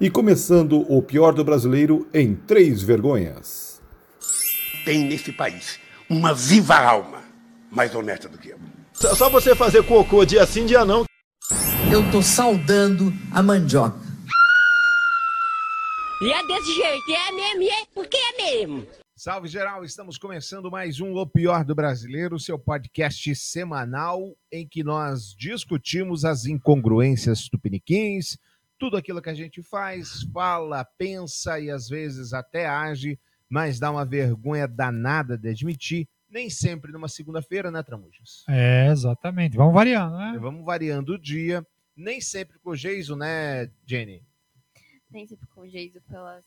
E começando o pior do brasileiro em três vergonhas. Tem nesse país uma viva alma mais honesta do que eu. Só você fazer cocô dia sim, dia não. Eu tô saudando a mandioca. E é desse jeito, é mesmo, é porque é mesmo. Salve geral, estamos começando mais um O Pior do Brasileiro, seu podcast semanal em que nós discutimos as incongruências tupiniquins, tudo aquilo que a gente faz, fala, pensa e às vezes até age, mas dá uma vergonha danada de admitir, nem sempre numa segunda-feira, né, Tramujas? É, exatamente. Vamos variando, né? Vamos variando o dia, nem sempre com o Geiso, né, Jenny? Nem sempre com o Geiso pelas.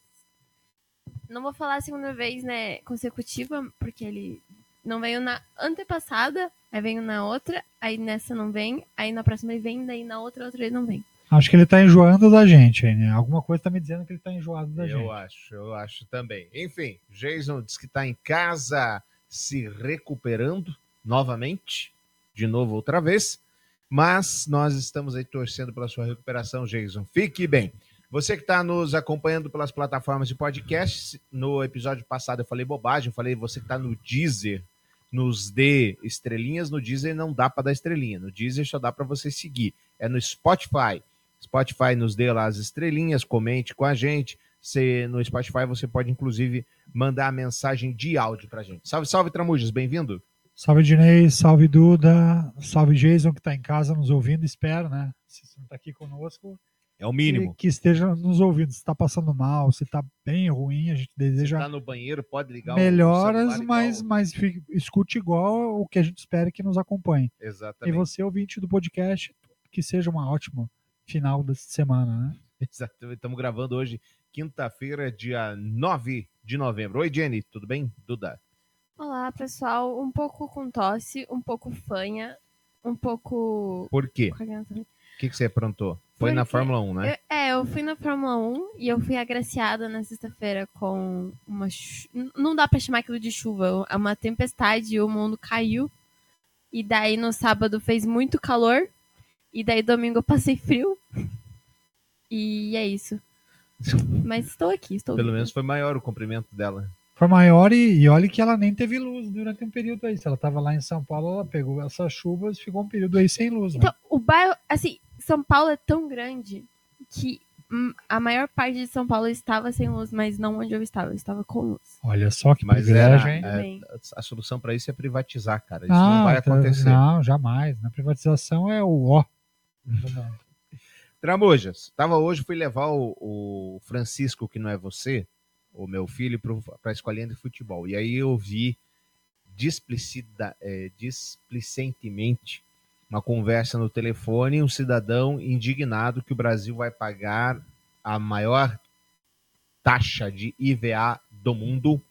Não vou falar a segunda vez, né, consecutiva, porque ele não veio na antepassada, aí veio na outra, aí nessa não vem, aí na próxima ele vem, daí na outra, outra ele não vem. Acho que ele tá enjoando da gente né? Alguma coisa tá me dizendo que ele tá enjoado da eu gente. acho, eu acho também. Enfim, Jason diz que está em casa se recuperando novamente, de novo outra vez, mas nós estamos aí torcendo pela sua recuperação, Jason. Fique bem. Você que está nos acompanhando pelas plataformas de podcast, no episódio passado eu falei bobagem, eu falei você que está no Deezer, nos dê estrelinhas, no Deezer não dá para dar estrelinha, no Deezer só dá para você seguir. É no Spotify. Spotify nos dê lá as estrelinhas, comente com a gente. Você, no Spotify você pode, inclusive, mandar a mensagem de áudio pra gente. Salve, salve, Tramujas, bem-vindo. Salve, Dinei, salve, Duda, salve, Jason, que tá em casa nos ouvindo, espero, né? Se você não tá aqui conosco, É o que, mínimo. que esteja nos ouvindo. Se tá passando mal, se tá bem ruim, a gente deseja Tá no banheiro, pode ligar melhoras, mas, igual. mas fique- escute igual o que a gente espera que nos acompanhe. E Exatamente. você, ouvinte do podcast, que seja uma ótima final da semana, né? Exatamente. Estamos gravando hoje, quinta-feira, dia 9 de novembro. Oi, Jenny, tudo bem? Duda. Olá, pessoal. Um pouco com tosse, um pouco fanha, um pouco. Por quê? O que, que você aprontou? Foi na Porque Fórmula 1, né? Eu- é, eu fui na Fórmula 1 e eu fui agraciada na sexta-feira com uma. chu- Não dá pra chamar aquilo de chuva, é uma tempestade, o mundo caiu. E daí no sábado fez muito calor. E daí domingo eu passei frio. E é isso. Mas estou aqui, estou Pelo viva. menos foi maior o comprimento dela. Foi maior e, e olha que ela nem teve luz durante um período aí. Se ela tava lá em São Paulo, ela pegou essas chuvas e ficou um período aí sem luz. né? Então, o bairro, assim, São Paulo é tão grande que a maior parte de São Paulo estava sem luz, mas não onde eu estava, eu estava com luz. Olha só que Mas privilégio, era, hein? é, a solução para isso é privatizar, cara. Isso não, vai tá- acontecer. Não, jamais. Na privatização é o ó. Tramujas, tava hoje, fui levar o, o Francisco, que não é você, o meu filho, para a escolinha de futebol. E aí eu vi displicida, é, displicentemente uma conversa no telefone, um cidadão indignado que o Brasil vai pagar a maior taxa de IVA do mundo,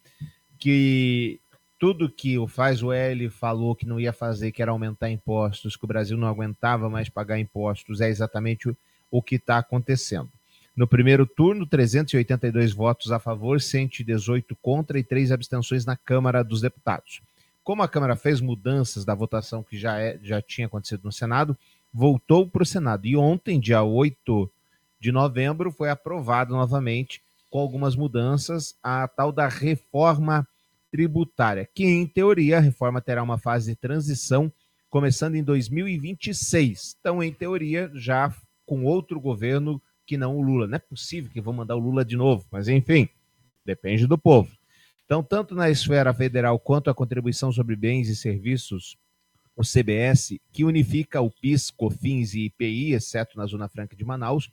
que tudo que o Faz o L falou que não ia fazer, que era aumentar impostos, que o Brasil não aguentava mais pagar impostos, é exatamente o, o que está acontecendo. No primeiro turno, 382 votos a favor, 118 contra e três abstenções na Câmara dos Deputados. Como a Câmara fez mudanças da votação que já, é, já tinha acontecido no Senado, voltou para o Senado. E ontem, dia 8 de novembro, foi aprovado novamente, com algumas mudanças, a tal da reforma tributária, que em teoria a reforma terá uma fase de transição começando em 2026. Então, em teoria, já com outro governo que não o Lula. Não é possível que vão mandar o Lula de novo, mas enfim, depende do povo. Então, tanto na esfera federal quanto a contribuição sobre bens e serviços, o CBS, que unifica o PIS, COFINS e IPI, exceto na Zona Franca de Manaus,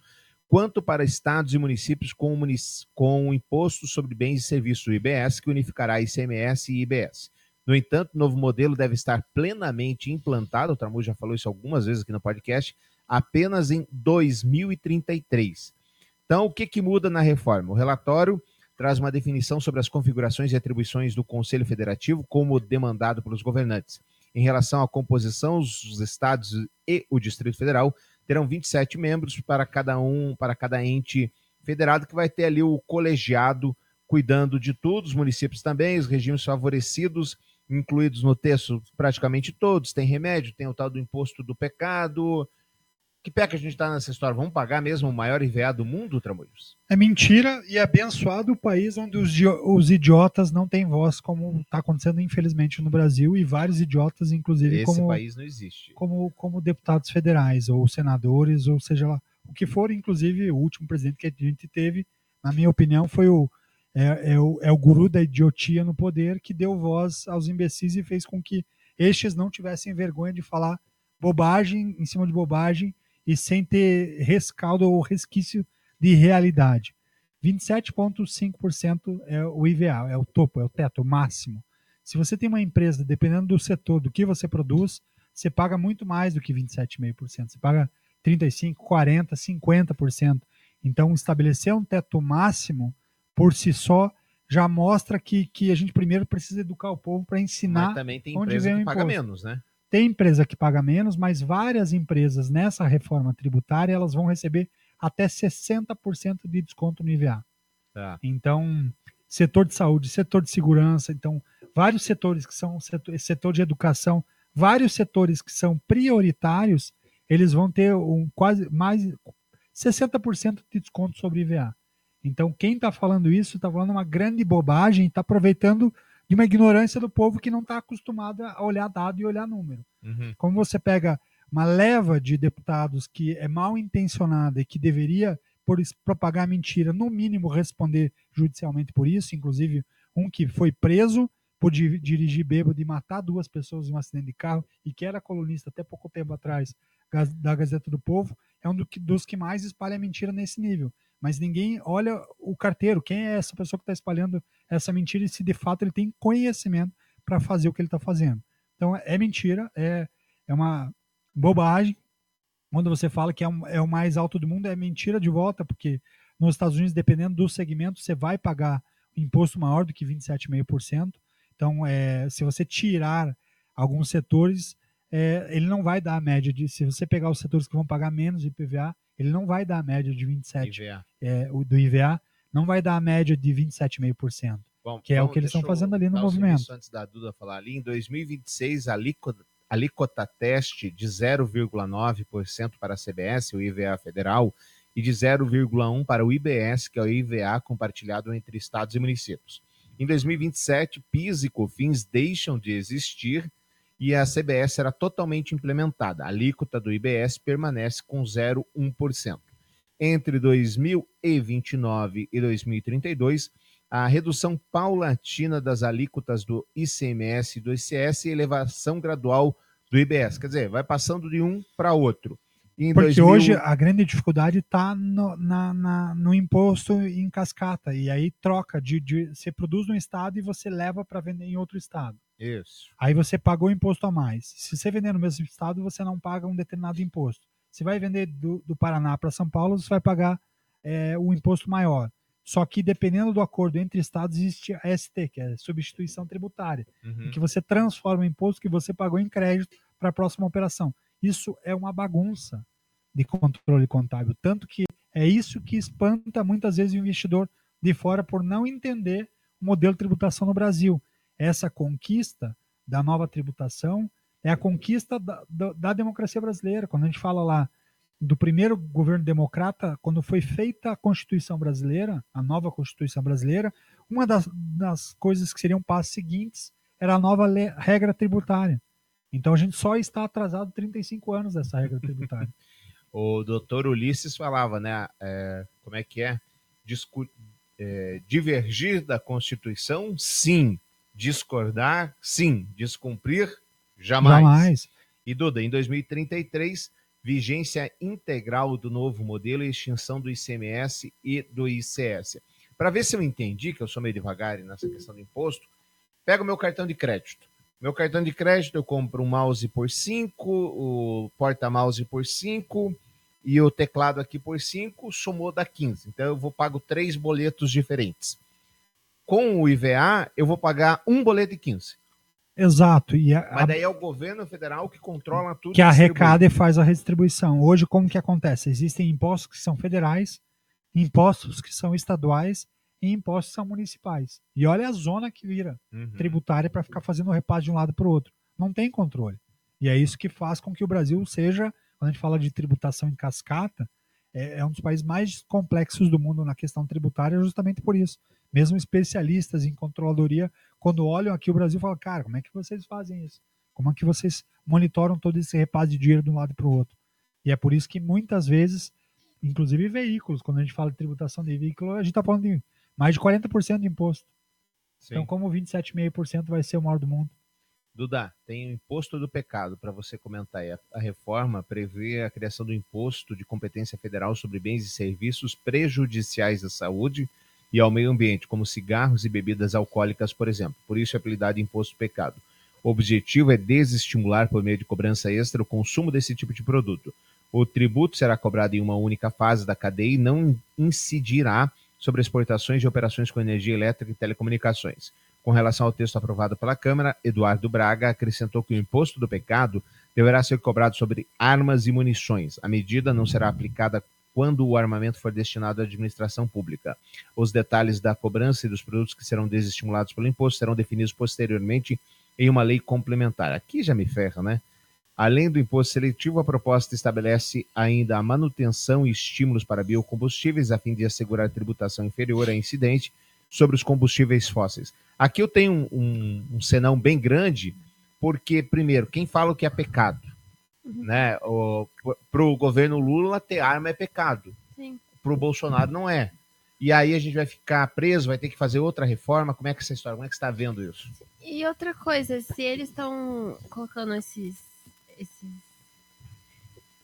quanto para estados e municípios com, munic com o imposto sobre bens e serviços, o IBS, que unificará ICMS e IBS. No entanto, o novo modelo deve estar plenamente implantado, o Tramu já falou isso algumas vezes aqui no podcast, apenas em 2033. Então, o que, que muda na reforma? O relatório traz uma definição sobre as configurações e atribuições do Conselho Federativo, como demandado pelos governantes. Em relação à composição, os estados e o Distrito Federal terão 27 membros para cada um, para cada ente federado, que vai ter ali o colegiado cuidando de tudo, os municípios também, os regimes favorecidos, incluídos no texto praticamente todos, tem remédio, tem o tal do imposto do pecado, Que pé que a gente tá nessa história? Vamos pagar mesmo o maior IVA do mundo, Tramuios? É mentira e é abençoado o país onde os, os idiotas não têm voz, como está acontecendo infelizmente no Brasil, e vários idiotas, inclusive, Esse como, país não existe. como, como deputados federais, ou senadores, ou seja lá, o que for, inclusive, o último presidente que a gente teve, na minha opinião, foi o é, é o, é o guru da idiotia no poder que deu voz aos imbecis e fez com que estes não tivessem vergonha de falar bobagem em cima de bobagem e sem ter rescaldo ou resquício de realidade. 27,5% é o IVA, é o topo, é o teto, o máximo. Se você tem uma empresa, dependendo do setor, do que você produz, você paga muito mais do que 27,5%. Você paga 35%, 40%, 50%. Então, estabelecer um teto máximo, por si só, já mostra que, que a gente primeiro precisa educar o povo para ensinar Mas também tem onde empresa que paga imposto. menos, né? Tem empresa que paga menos, mas várias empresas nessa reforma tributária elas vão receber até 60% de desconto no IVA. Tá. Então, setor de saúde, setor de segurança, então vários setores que são setor, setor de educação, vários setores que são prioritários, eles vão ter um quase mais 60% de desconto sobre IVA. Então, quem está falando isso está falando uma grande bobagem, está aproveitando de uma ignorância do povo que não está acostumado a olhar dado e olhar número. Uhum. Como você pega uma leva de deputados que é mal intencionada e que deveria, por propagar mentira, no mínimo responder judicialmente por isso, inclusive um que foi preso por di- dirigir bêbado e matar duas pessoas em um acidente de carro e que era colunista até pouco tempo atrás da Gazeta do Povo, é um dos que mais espalha mentira nesse nível. Mas ninguém olha o carteiro, quem é essa pessoa que está espalhando essa mentira e se de fato ele tem conhecimento para fazer o que ele está fazendo. Então é mentira, é, é uma bobagem. Quando você fala que é, um- é o mais alto do mundo, é mentira de volta, porque nos Estados Unidos, dependendo do segmento, você vai pagar imposto maior do que 27,5%. Então, é, se você tirar alguns setores, é, ele não vai dar a média de. Se você pegar os setores que vão pagar menos IPVA, ele não vai dar a média de 27% IVA. é, o do IVA, não vai dar a média de 27,5%. Bom, Que é o vamos- que eles estão fazendo ali no movimento. Antes da Duda falar ali, em 2026, a alíquota, alíquota teste de 0,9% para a CBS, o IVA federal, e de 0,1% para o IBS, que é o IVA compartilhado entre estados e municípios. Em 2027, PIS e COFINS deixam de existir e a CBS será totalmente implementada. A alíquota do IBS permanece com 0,1%. Entre 2029 e 2032, a redução paulatina das alíquotas do ICMS e do ICS e elevação gradual do IBS. Quer dizer, vai passando de um para outro. Em Porque 2000 hoje a grande dificuldade está no, na- na- no imposto em cascata. E aí troca de, de- Você produz no estado e você leva para vender em outro estado. Isso. Aí você pagou imposto a mais. Se você vender no mesmo estado, você não paga um determinado imposto. Se vai vender do, do Paraná para São Paulo, você vai pagar é, o imposto maior. Só que dependendo do acordo entre estados, existe a ST, que é substituição tributária. Uhum. em que você transforma o imposto que você pagou em crédito para a próxima operação. Isso é uma bagunça de controle contábil. Tanto que é isso que espanta muitas vezes o investidor de fora por não entender o modelo de tributação no Brasil. Essa conquista da nova tributação é a conquista da, da, da democracia brasileira. Quando a gente fala lá do primeiro governo democrata, quando foi feita a Constituição brasileira, a nova Constituição brasileira, uma das, das coisas que seriam passos seguintes era a nova le- regra tributária. Então a gente só está atrasado 35 anos dessa regra tributária. O doutor Ulisses falava, né? é, como é que é? Discu- é, divergir da Constituição, sim. Discordar, sim. Descumprir, jamais. Jamais. E Duda, em 2033, vigência integral do novo modelo e extinção do ICMS e do ICS. Para ver se eu entendi, que eu sou meio devagar nessa questão do imposto, pega o meu cartão de crédito. Meu cartão de crédito eu compro um mouse por 5, o porta-mouse por 5 e o teclado aqui por 5, somou dá 15. Então eu vou pago três boletos diferentes. Com o IVA, eu vou pagar um boleto de 15. Exato. E a, Mas daí é o governo federal que controla tudo. que arrecada e faz a redistribuição. Hoje, como que acontece? Existem impostos que são federais, impostos que são estaduais e impostos que são municipais. E olha a zona que vira Uhum. tributária para ficar fazendo o repasse de um lado para o outro. Não tem controle. E é isso que faz com que o Brasil seja quando a gente fala de tributação em cascata, é, é um dos países mais complexos do mundo na questão tributária, justamente por isso. Mesmo especialistas em controladoria, quando olham aqui o Brasil, falam, cara, como é que vocês fazem isso? Como é que vocês monitoram todo esse repasse de dinheiro de um lado para o outro? E é por isso que muitas vezes, inclusive veículos, quando a gente fala de tributação de veículo, a gente está falando de mais de 40% de imposto. Sim. Então, como 27,5% vai ser o maior do mundo? Duda, tem o imposto do pecado para você comentar a reforma prevê a criação do imposto de competência federal sobre bens e serviços prejudiciais à saúde e ao meio ambiente, como cigarros e bebidas alcoólicas, por exemplo. Por isso é apelidado imposto do pecado. O objetivo é desestimular, por meio de cobrança extra, o consumo desse tipo de produto. O tributo será cobrado em uma única fase da cadeia e não incidirá sobre exportações de operações com energia elétrica e telecomunicações. Com relação ao texto aprovado pela Câmara, Eduardo Braga acrescentou que o imposto do pecado deverá ser cobrado sobre armas e munições. A medida não será aplicada quando o armamento for destinado à administração pública. Os detalhes da cobrança e dos produtos que serão desestimulados pelo imposto serão definidos posteriormente em uma lei complementar. Aqui já me ferra, né? Além do imposto seletivo, a proposta estabelece ainda a manutenção e estímulos para biocombustíveis, a fim de assegurar tributação inferior a incidente sobre os combustíveis fósseis. Aqui eu tenho um, um, um senão bem grande, porque, primeiro, quem fala o que é pecado? Uhum. Né? Para o governo Lula, ter arma é pecado. Sim. Para o Bolsonaro, não é. E aí a gente vai ficar preso, vai ter que fazer outra reforma. Como é que é essa história? Como é que você está vendo isso? E outra coisa, se eles estão colocando esses, esses,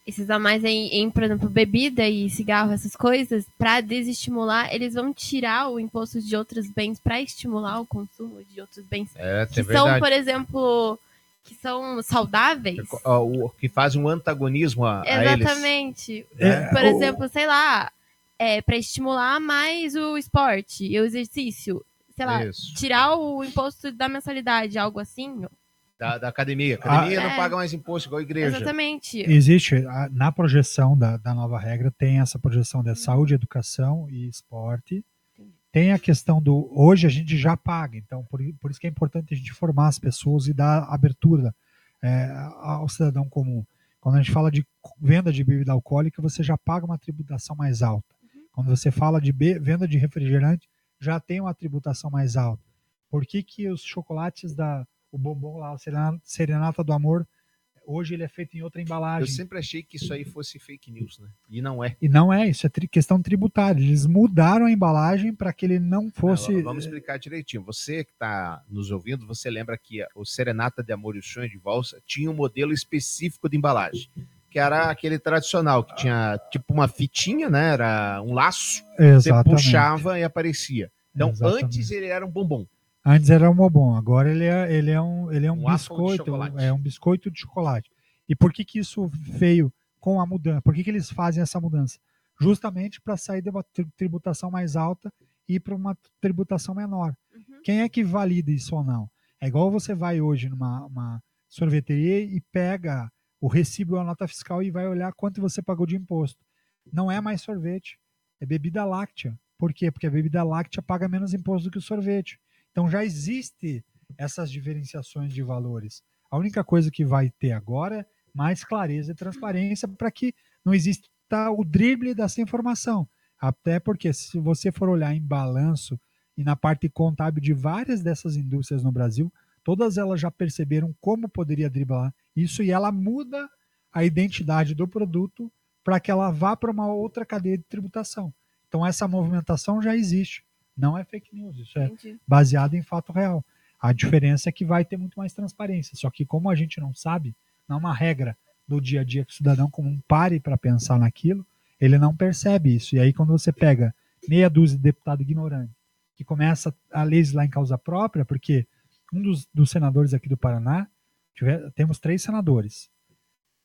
esses a mais em, em, por exemplo, bebida e cigarro, essas coisas, para desestimular, eles vão tirar o imposto de outros bens para estimular o consumo de outros bens. É, que é são, verdade. por exemplo, que são saudáveis. O, o que faz um antagonismo a, a eles. Exatamente. É, por o- exemplo, sei lá, é, para estimular mais o esporte e o exercício. Sei lá, Isso. tirar o imposto da mensalidade, algo assim. Da, da academia. A academia Ah, não é. paga mais imposto igual a igreja. Exatamente. Existe, na projeção da, da nova regra, tem essa projeção de saúde, educação e esporte. Tem a questão do. Hoje a gente já paga, então por, por isso que é importante a gente formar as pessoas e dar abertura é, ao cidadão comum. Quando a gente fala de venda de bebida alcoólica, você já paga uma tributação mais alta. Quando você fala de venda de refrigerante, já tem uma tributação mais alta. Por que, que os chocolates da. O bombom lá, o Serenata, Serenata do Amor, hoje ele é feito em outra embalagem? Eu sempre achei que isso aí fosse fake news, né? E não é. E não é, isso é tri- questão tributária. Eles mudaram a embalagem para que ele não fosse. Não, vamos explicar direitinho. Você que está nos ouvindo, você lembra que o Serenata de Amor e o Sonho de Valsa tinha um modelo específico de embalagem, que era aquele tradicional, que tinha tipo uma fitinha, né? Era um laço, você Exatamente. puxava e aparecia. Então, Exatamente. antes ele era um bombom. Antes era um bobom, agora ele é, ele é um, ele é um, Um biscoito, é um biscoito de chocolate. E por que que isso veio com a mudança? Por que que eles fazem essa mudança? Justamente para sair de uma tri- tributação mais alta e ir para uma tributação menor. Uhum. Quem é que valida isso ou não? É igual você vai hoje numa uma sorveteria e pega o recibo ou a nota fiscal e vai olhar quanto você pagou de imposto. Não é mais sorvete, é bebida láctea. Por quê? Porque a bebida láctea paga menos imposto do que o sorvete. Então já existe essas diferenciações de valores. A única coisa que vai ter agora é mais clareza e transparência para que não exista o drible dessa informação. Até porque se você for olhar em balanço e na parte contábil de várias dessas indústrias no Brasil, todas elas já perceberam como poderia driblar isso e ela muda a identidade do produto para que ela vá para uma outra cadeia de tributação. Então essa movimentação já existe. Não é fake news, isso é Entendi. baseado em fato real. A diferença é que vai ter muito mais transparência. Só que como a gente não sabe, não é uma regra do dia a dia que o cidadão comum pare para pensar naquilo, ele não percebe isso. E aí quando você pega meia dúzia de deputado ignorante que começa a legislar em causa própria, porque um dos, dos senadores aqui do Paraná, tiver- temos três senadores.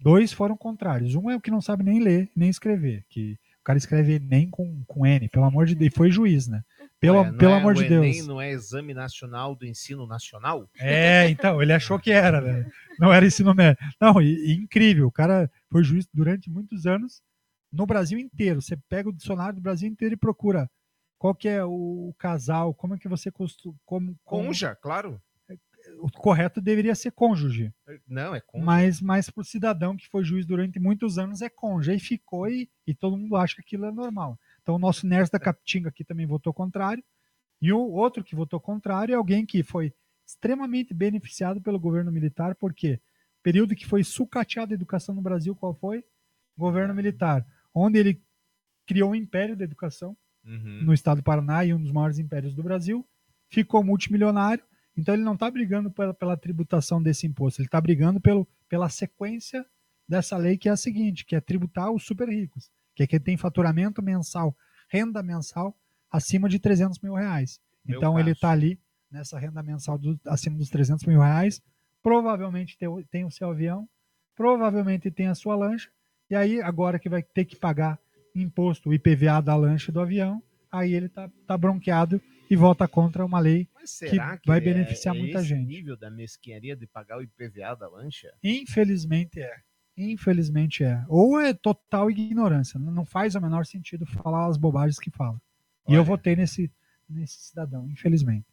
Dois foram contrários. Um é o que não sabe nem ler, nem escrever. Que o cara escreve nem com, com N, pelo amor de Deus. E foi juiz, né? Pelo, não pelo é- amor o de Enem Deus. não é Exame Nacional do Ensino Nacional? É, então, ele achou que era, né? Não era ensino médio. Não, e, e incrível, o cara foi juiz durante muitos anos no Brasil inteiro. Você pega o dicionário do Brasil inteiro e procura qual que é o casal, como é que você costuma. Como, como- Conja, claro. o correto deveria ser cônjuge. Não, é com. Mas, mas pro cidadão que foi juiz durante muitos anos é cônjuge. Aí ficou e, e todo mundo acha que aquilo é normal. Então o nosso Ners da Capitinga aqui também votou contrário. E o outro que votou contrário é alguém que foi extremamente beneficiado pelo governo militar, porque período que foi sucateado a educação no Brasil, qual foi? Governo militar, onde ele criou um império da educação Uhum. no estado do Paraná e um dos maiores impérios do Brasil, ficou multimilionário, então ele não está brigando pela, pela tributação desse imposto, ele está brigando pelo, pela sequência dessa lei que é a seguinte, que é tributar os super ricos, que é quem tem faturamento mensal, renda mensal acima de 300 mil reais. Meu então ele caso. está ali nessa renda mensal do- acima dos 300 mil reais, provavelmente tem, o- tem o seu avião, provavelmente tem a sua lancha, e aí agora que vai ter que pagar imposto, o IPVA da lancha e do avião, aí ele tá, tá bronqueado e vota contra uma lei. Será que, vai é- beneficiar é muita esse gente. nível da mesquinharia de pagar o IPVA da lancha? Infelizmente é. Infelizmente é. Ou é total ignorância. Não faz o menor sentido falar as bobagens que fala. E eu Olha. votei nesse, nesse cidadão, infelizmente.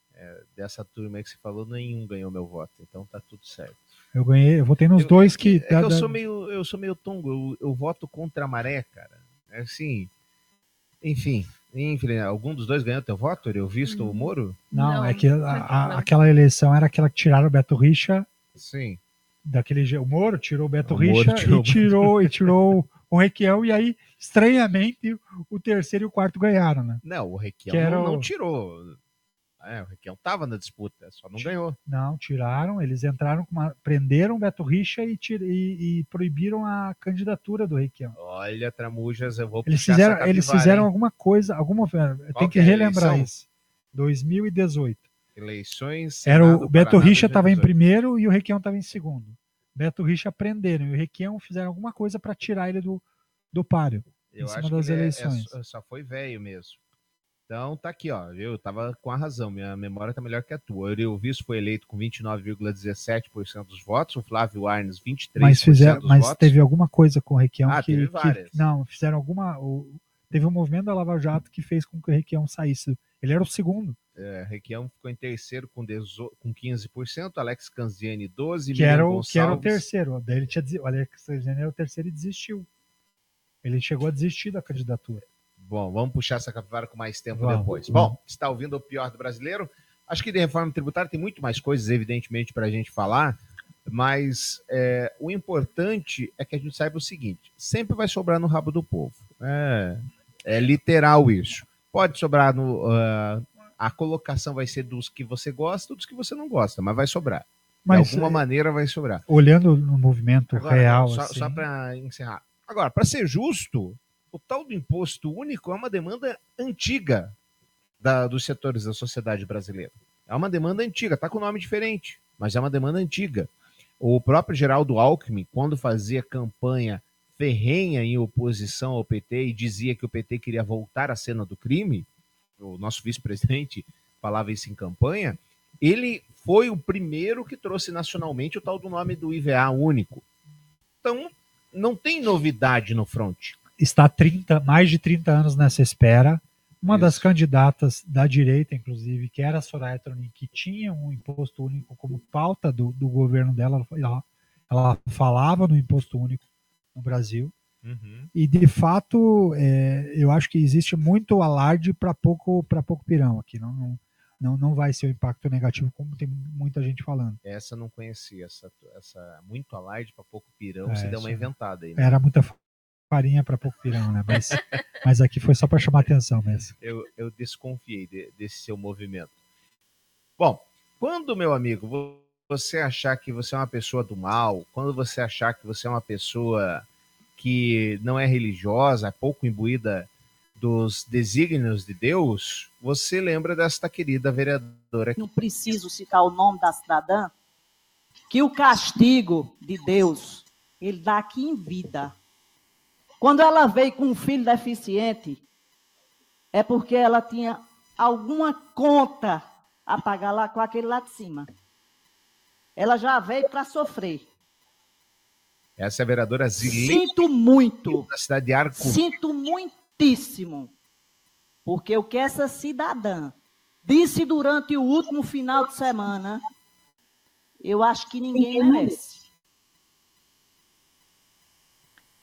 Dessa turma aí que você falou, nenhum ganhou meu voto. Então tá tudo certo. Eu ganhei, eu votei nos Eu- dois que. É que eu da- sou meio, eu sou meio tongo, eu, eu voto contra a maré, cara. É assim. Enfim, enfim, algum dos dois ganhou teu voto? Eu visto o Moro? Não, Não, é que a- a- aquela eleição era aquela que tiraram o Beto Richa Sim. Daquele. O Moro tirou o Beto O Richa tirou e tirou, e tirou o Requião, e aí, estranhamente, o terceiro e o quarto ganharam, né? Não, o Requião não, não tirou. É, o Requião tava na disputa, só não ganhou. Não, tiraram, eles entraram com uma. prenderam o Beto Richa e, tir- e- e proibiram a candidatura do Requião. Olha, Tramujas, eu vou Eles fizeram, eles fizeram hein? alguma coisa, alguma. Tem Qual que é relembrar eleição? isso. 2018. Eleições. Era Senado o Beto Paraná Richa estava em 2018. primeiro e o Requião estava em segundo. Beto Richa prenderam e o Requião fizeram alguma coisa para tirar ele do, do páreo. Eu em cima acho das é- é eleições. só- só foi velho mesmo. Então tá aqui, ó. Eu tava com a razão, minha memória tá melhor que a tua. O Eurilviso foi eleito com 29,17% dos votos, o Flávio Arnes 23% Mas, fizeram, dos mas votos. teve alguma coisa com o Requião Ah, que, que-. Não, fizeram alguma. o- teve um movimento da Lava Jato que fez com que o Requião saísse. Ele era o segundo, É, Requião ficou em terceiro com, 18 com 15%, Alex Canziani 12%, que era, o, que era o terceiro. Daí ele tinha, o Alex Sargent era o terceiro e desistiu. Ele chegou a desistir da candidatura. Bom, vamos puxar essa capivara com mais tempo Vamos, depois. vamos. Bom, está ouvindo o pior do brasileiro? Acho que de reforma tributária tem muito mais coisas, evidentemente, para a gente falar, mas é, o importante é que a gente saiba o seguinte: sempre vai sobrar no rabo do povo. É, é literal isso. Pode sobrar no. ah, a colocação vai ser dos que você gosta ou dos que você não gosta, mas vai sobrar. Mas de alguma é, maneira vai sobrar. olhando no movimento Agora, real, Só, assim, só para encerrar. Agora, para ser justo, o tal do imposto único é uma demanda antiga da- dos setores da sociedade brasileira. É uma demanda antiga, tá com nome diferente, mas é uma demanda antiga. O próprio Geraldo Alckmin, quando fazia campanha ferrenha em oposição ao PT e dizia que o PT queria voltar à cena do crime, o nosso vice-presidente falava isso em campanha, ele foi o primeiro que trouxe nacionalmente o tal do nome do IVA único. Então, não tem novidade no front. está há 30, mais de 30 anos nessa espera. Uma das Isso. candidatas da direita, inclusive, que era a Soraya Tronic, que tinha um imposto único como pauta do, do governo dela, ela, ela falava no imposto único no Brasil. E, de fato, é, eu acho que existe muito alarde para pouco, pra pouco pirão aqui. Não, não, não, não vai ser o impacto negativo, como tem muita gente falando. Essa eu não conhecia, essa, essa muito alarde para pouco pirão, É, você deu uma inventada aí. né? Era muita farinha para pouco pirão, né? Mas, mas aqui foi só para chamar atenção mesmo. Eu, eu desconfiei de- desse seu movimento. Bom, quando, meu amigo, você achar que você é uma pessoa do mal, quando você achar que você é uma pessoa que não é religiosa, é pouco imbuída dos desígnios de Deus, você lembra desta querida vereadora não preciso citar o nome da cidadã, que o castigo de Deus, ele dá aqui em vida. Quando ela veio com um filho deficiente, é porque ela tinha alguma conta a pagar lá com aquele lá de cima. Ela já veio para sofrer. Essa é a vereadora Zilei, Sinto muito. da cidade de Arco. Sinto muitíssimo. Porque o que essa cidadã disse durante o último final de semana eu acho que ninguém merece.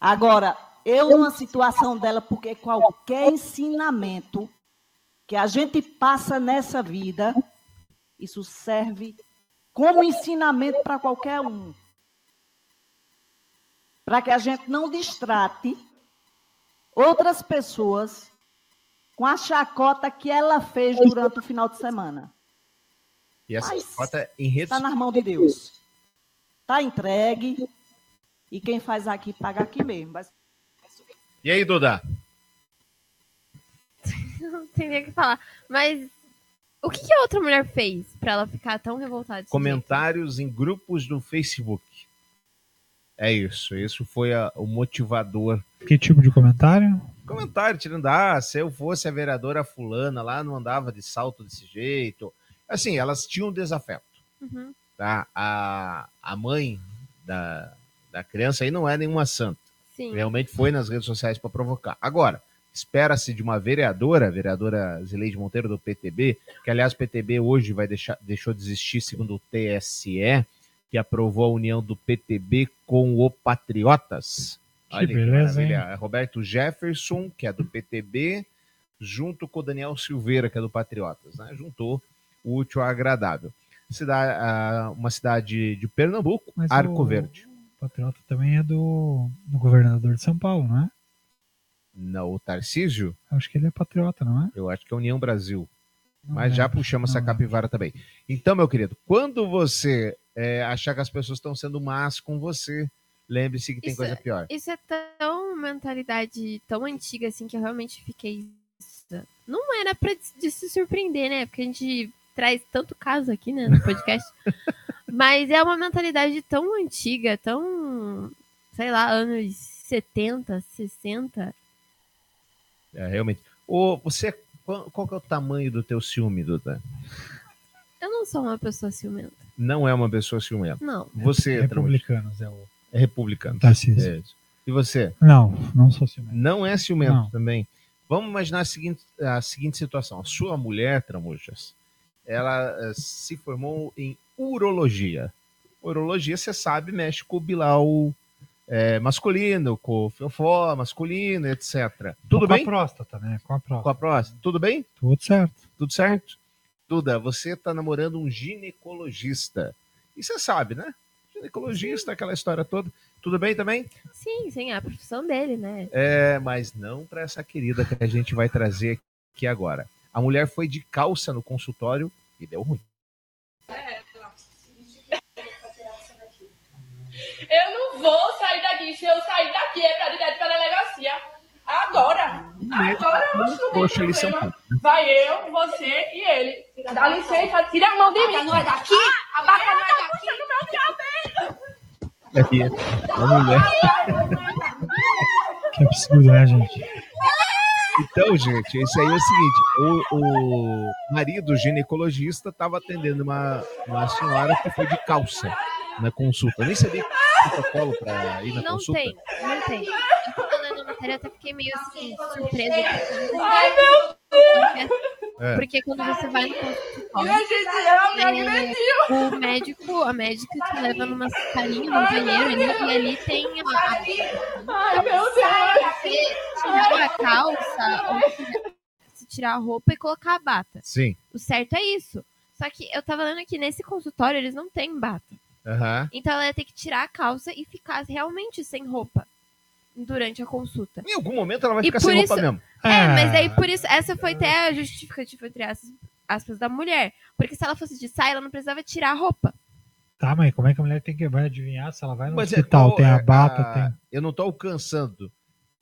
Agora, eu numa situação dela, porque qualquer ensinamento que a gente passa nessa vida, isso serve como ensinamento para qualquer um. Para que a gente não distrate outras pessoas com a chacota que ela fez durante o final de semana. E essa Mas chacota em redes Está nas mãos de Deus. Está entregue. E quem faz aqui, paga aqui mesmo. Mas E aí, Duda? Não tem nem o que falar. Mas o que, que a outra mulher fez pra ela ficar tão revoltada? Comentários em grupos do Facebook. É isso. Isso foi a- o motivador. Que tipo de comentário? Comentário tirando, ah, se eu fosse a vereadora fulana lá, não andava de salto desse jeito. Assim, elas tinham desafeto. jeito? Uhum. Tá? A, a mãe da, da criança aí não é nenhuma santa. Sim. Realmente foi nas redes sociais para provocar. Agora, espera-se de uma vereadora, vereadora Zileide Monteiro do PTB, que aliás o PTB hoje vai deixar, deixou de existir segundo o TSE, que aprovou a união do PTB com o Patriotas. Que beleza, hein? maravilha. É Roberto Jefferson, que é do PTB, junto com o Daniel Silveira, que é do Patriotas. Né? Juntou o útil ao agradável. Cidade, uma cidade de Pernambuco, Mas Arco o- Verde. O Patriota também é do, do governador de São Paulo, não é? Não, o Tarcísio, Acho que ele é patriota, não é? eu acho que é União Brasil. Não Mas já lembro, puxamos essa capivara também. Então, meu querido, quando você é, achar que as pessoas estão sendo más com você, lembre-se que tem Isso coisa é- pior. Isso é tão mentalidade tão antiga assim que eu realmente fiquei. Não era pra de se surpreender, né? Porque a gente traz tanto caso aqui, né, no podcast. Mas é uma mentalidade tão antiga, tão, sei lá, anos 70, 60. É, realmente. Ô, você, qual, qual que é o tamanho do teu ciúme, Duda? Eu não sou uma pessoa ciumenta. Não é uma pessoa ciumenta. Não. Você, é o é republicano. Tarcísio. É isso. E você? Não, não sou ciumento. Não é ciumento Não. também. Vamos imaginar a seguinte, a seguinte situação. A sua mulher, Tramujas, ela eh, se formou em urologia. Urologia, você sabe, mexe com o bilau eh, masculino, com fiofó masculino, etc. Tudo com bem? a próstata, né? Com a próstata. Com a próstata. Tudo bem? Tudo certo. Tudo certo? Duda, você tá namorando um ginecologista. E você sabe, né? Ginecologista, aquela história toda. Tudo bem também? Sim, sim, é a profissão dele, né? É, mas não para essa querida que a gente vai trazer aqui agora. A mulher foi de calça no consultório e deu ruim. Eu não vou sair daqui. Se eu sair daqui, é pra direto pra delegacia. Agora. Agora eu acho que não tem problema. Vai eu, você e ele. Dá licença, tira a mão de mim. não é daqui? A vaca não é daqui? meu cabelo. É, a mulher. Que absurdo, né, gente? Então, gente, isso aí é o seguinte: o, o marido ginecologista estava atendendo uma, uma senhora que foi de calça na consulta. Eu nem sabia que tinha protocolo para ir na Não consulta. tem, não tem. Eu tava lendo a matéria, até fiquei meio assim, surpresa. Ai, meu É. Porque quando você vai no consultório, é, agrediu. o médico, a médica te leva numa salinha, num banheiro ali, e ali tem a, a Ai, meu Deus. você tirar a calça, ou você se tirar a roupa e colocar a bata. Sim. O certo é isso. Só que eu tava lendo que nesse consultório eles não têm bata. Aham. Então ela ia ter que tirar a calça e ficar realmente sem roupa durante a consulta. Em algum momento ela vai E ficar sem roupa isso- mesmo. É, mas aí por isso, essa foi até a justificativa, entre aspas, aspas, da mulher. Porque se ela fosse de saia, ela não precisava tirar a roupa. Tá, mas como é que a mulher tem que vai adivinhar se ela vai no Mas é hospital? qual- tem a é, bata, a- tem. Eu não tô alcançando.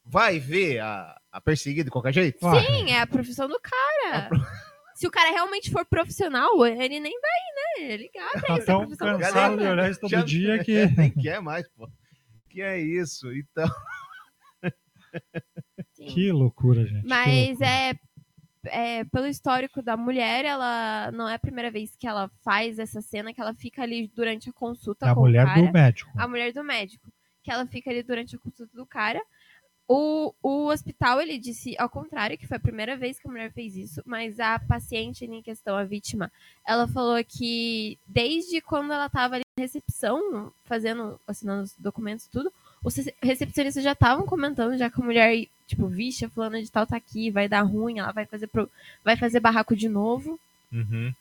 Vai ver a, a perseguida de qualquer jeito? Sim, é a profissão do cara. Se o cara realmente for profissional, ele nem vai, né? Ele gata, Tá isso tão cansado cara. de olhar isso todo Já- dia que. Nem quer mais, pô. Que é isso? Então. Sim. Que loucura, gente. Mas loucura. é, é, pelo histórico da mulher, ela não é a primeira vez que ela faz essa cena, que ela fica ali durante a consulta É a com mulher o cara. do médico. A mulher do médico. Que ela fica ali durante a consulta do cara. O, o hospital, ele disse ao contrário, que foi a primeira vez que a mulher fez isso, mas a paciente em questão, a vítima, ela falou que desde quando ela tava ali recepção, fazendo, assinando os documentos tudo, os rece- recepcionistas já estavam comentando, já que a mulher, tipo, vixe, a fulana de tal tá aqui, vai dar ruim, ela vai fazer, pro- vai fazer barraco de novo. Uhum.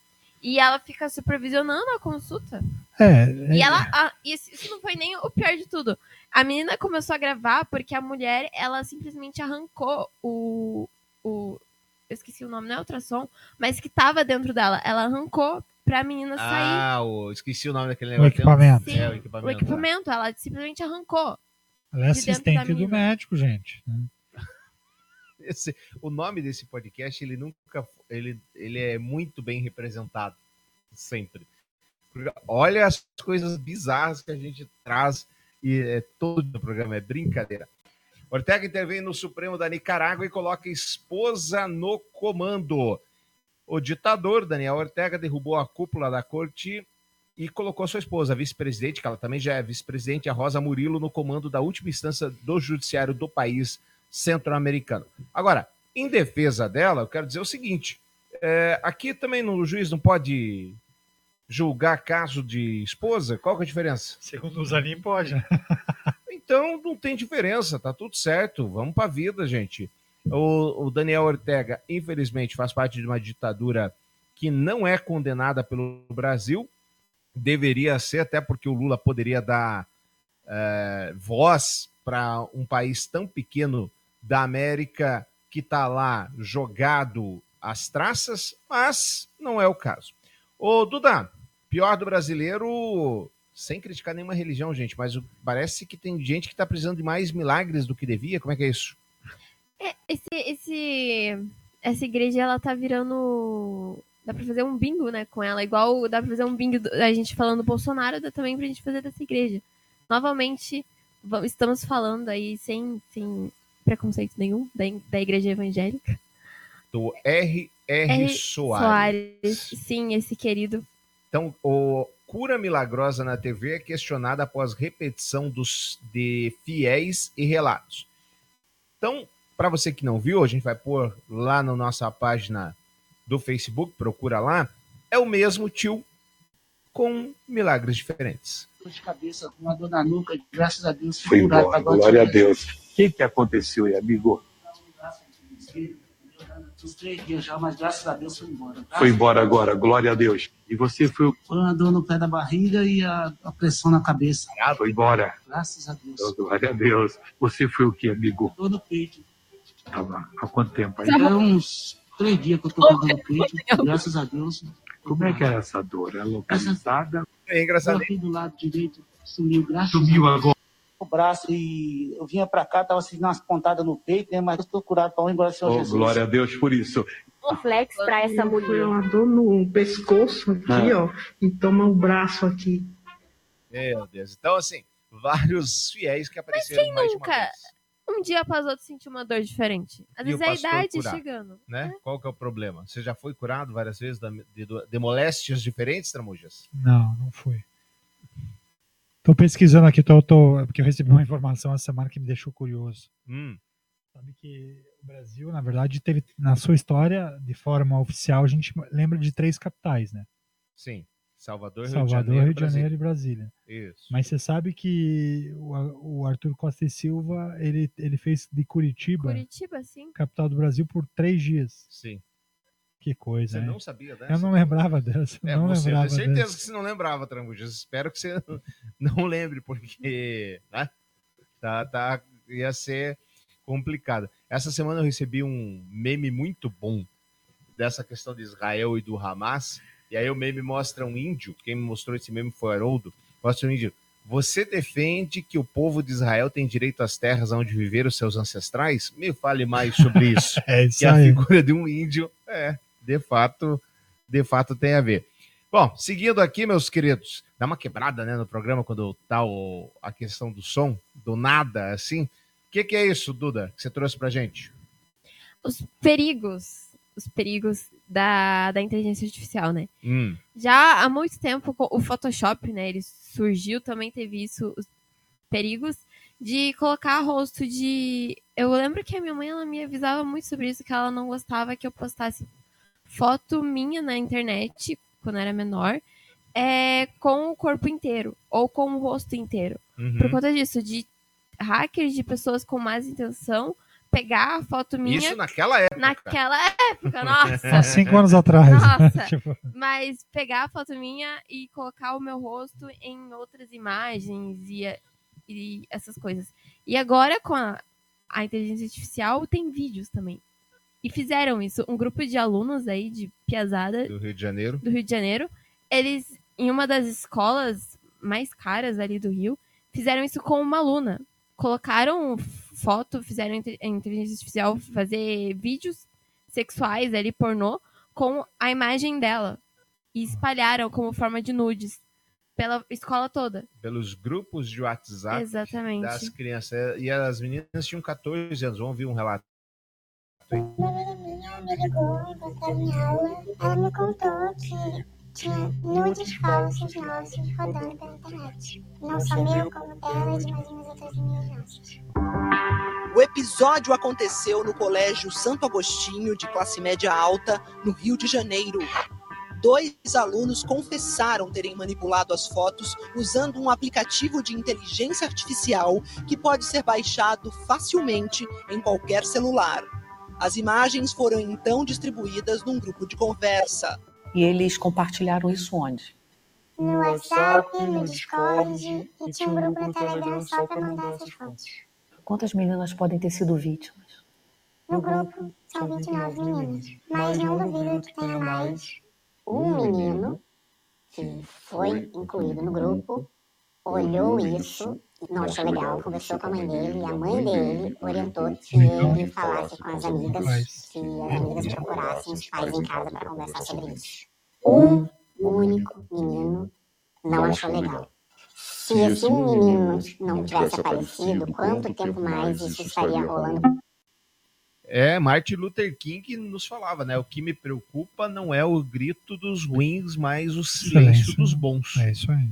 E ela fica supervisionando a consulta. É, E é, ela. a- isso, isso não foi nem o pior de tudo. A menina começou a gravar porque a mulher, ela simplesmente arrancou o. o eu esqueci o nome, não é ultrassom, mas que tava dentro dela. Ela arrancou pra menina sair. Ah, o, esqueci o nome daquele O negócio. equipamento. Sim, É, o o equipamento. equipamento. Ela simplesmente arrancou. ela é de assistente do médico, gente. né? Esse- o nome desse podcast, ele nunca. Ele, ele é muito bem representado. Sempre. Olha as coisas bizarras que a gente traz e é, todo o programa é brincadeira. Ortega intervém no Supremo da Nicarágua e coloca esposa no comando. O ditador Daniel Ortega derrubou a cúpula da corte e colocou sua esposa, a vice-presidente, que ela também já é vice-presidente, a Rosa Murilo, no comando da última instância do judiciário do país centro-americano. Agora, em defesa dela, eu quero dizer o seguinte: é, aqui também no o juiz não pode julgar caso de esposa? Qual que é a diferença? Segundo o Zanin, pode? Então não tem diferença, tá tudo certo. Vamos pra vida, gente. O, o Daniel Ortega, infelizmente, faz parte de uma ditadura que não é condenada pelo Brasil. Deveria ser, até porque o Lula poderia dar eh, voz para um país tão pequeno da América que está lá jogado às traças, mas não é o caso. Ô, Duda, pior do brasileiro, sem criticar nenhuma religião, gente, mas parece que tem gente que está precisando de mais milagres do que devia. Como é que é isso? É, esse, esse, essa igreja, ela tá virando. Dá pra fazer um bingo, né, com ela. Igual dá pra fazer um bingo da gente falando do Bolsonaro, dá também pra gente fazer dessa igreja. Novamente, va- estamos falando aí sem, sem preconceito nenhum da, da igreja evangélica. Do R.R. R. Soares. Sim, esse querido. Então, o cura milagrosa na TV é questionada após repetição dos, de fiéis e relatos. Então, para você que não viu, a gente vai pôr lá na nossa página do Facebook, procura lá. É o mesmo tio com milagres diferentes. Dor de cabeça, com uma dor na nuca, graças a Deus. Foi curado, embora, agora glória a Deus. O que, que aconteceu aí, amigo? Três dias já, mas graças a Deus foi embora. tá? Foi embora agora, glória a Deus. E você foi, o- Foi uma dor no pé da barriga e a, a pressão na cabeça. foi embora. Graças a Deus. Oh, glória a Deus. Você foi o que, amigo? Dor no peito. Tava há quanto tempo aí? Já uns três dias que eu tô com dor no peito. Graças a Deus. Como é que era essa dor? É localizada? É engraçado. Aqui do lado direito sumiu, graças Sumiu a Deus. agora. O braço e eu vinha pra cá, tava sentindo umas pontadas no peito, né? Mas eu tô curado pra honra e glória Senhor Oh, Jesus. glória a Deus por isso. Um flex pra essa Foi mulher. uma dor no pescoço aqui, Ah. ó, e toma o braço aqui. Meu Deus. Então, assim, vários fiéis que apareceram quem mais de uma nunca? vez. Um dia após outro sentir uma dor diferente. Às E o vezes é a idade curar, chegando. Né? Qual que é o problema? Você já foi curado várias vezes de, de moléstias diferentes, Tramujas? Não, não foi. Tô pesquisando aqui, tô, tô- porque eu recebi uma informação essa semana que me deixou curioso. Hum. Sabe que o Brasil, na verdade, teve na sua história, de forma oficial, a gente lembra de três capitais, né? Sim. Salvador, Rio Salvador, de Janeiro, Rio de Janeiro e Brasília. Brasília. Isso. Mas você sabe que o, o Arthur Costa e Silva, ele, ele fez de Curitiba, Curitiba, sim. capital do Brasil, por três dias. Sim. Que coisa, Você né? não sabia dessa? Eu não lembrava dessa. É, não você, lembrava tenho certeza dessa. que você não lembrava, Tramujas. Espero que você não lembre, porque né? tá, tá, ia ser complicado. Essa semana eu recebi um meme muito bom dessa questão de Israel e do Hamas. E aí o meme mostra um índio. Quem me mostrou esse meme foi o Haroldo. Mostra um índio. Você defende que o povo de Israel tem direito às terras onde viveram os seus ancestrais? Me fale mais sobre isso. É isso que a aí. figura de um índio, é, de fato, de fato tem a ver. Bom, seguindo aqui, meus queridos, dá uma quebrada né, no programa quando tá o, a questão do som, do nada, assim. O que, que é isso, Duda, que você trouxe pra gente? Os perigos. Os perigos da, da inteligência artificial, né? Hum, Já há muito tempo o Photoshop, né? Ele surgiu, também teve isso, os perigos de colocar rosto de. Eu lembro que a minha mãe ela me avisava muito sobre isso, que ela não gostava que eu postasse foto minha na internet quando eu era menor, é com o corpo inteiro ou com o rosto inteiro. Uhum. Por conta disso, de hackers, de pessoas com mais intenção, pegar a foto minha. Isso naquela época. Naquela época, nossa. Há cinco anos atrás. Nossa. Tipo, Mas pegar a foto minha e colocar o meu rosto em outras imagens e, e essas coisas. E agora, com a, a inteligência artificial, tem vídeos também. E fizeram isso. Um grupo de alunos aí, de Piazada, Do Rio de Janeiro. do Rio de Janeiro, eles, em uma das escolas mais caras ali do Rio, fizeram isso com uma aluna. Colocaram foto, fizeram a inteligência artificial fazer vídeos sexuais ali, pornô, com a imagem dela. E espalharam como forma de nudes pela escola toda. Pelos grupos de WhatsApp Exatamente. das crianças. E as meninas tinham 14 anos. Vamos ouvir um relato. Uma amiga minha me ligou enquanto estava em aula. Ela me contou que tinha nudes falsos nossos rodando pela internet. Não só meu, como dela e de mais umas outras amigas nossas. O episódio aconteceu no Colégio Santo Agostinho, de classe média alta, no Rio de Janeiro. Dois alunos confessaram terem manipulado as fotos usando um aplicativo de inteligência artificial que pode ser baixado facilmente em qualquer celular. As imagens foram então distribuídas num grupo de conversa. E eles compartilharam isso onde? No WhatsApp, no Discord e tinha um grupo no Telegram só pra mandar essas fotos. Quantas meninas podem ter sido vítimas? No grupo são 29 meninas, mas não duvido que tenha mais um menino que foi incluído no grupo, olhou isso, não achou legal, conversou com a mãe dele, e a mãe dele orientou que ele falasse com as amigas, que as amigas procurassem os pais em casa para conversar sobre isso. Um único menino não achou legal. Se esse um menino não tivesse aparecido, quanto tempo mais isso estaria rolando? É, Martin Luther King nos falava, né? O que me preocupa não é o grito dos ruins, mas o silêncio, Silêncio. dos bons. É isso aí.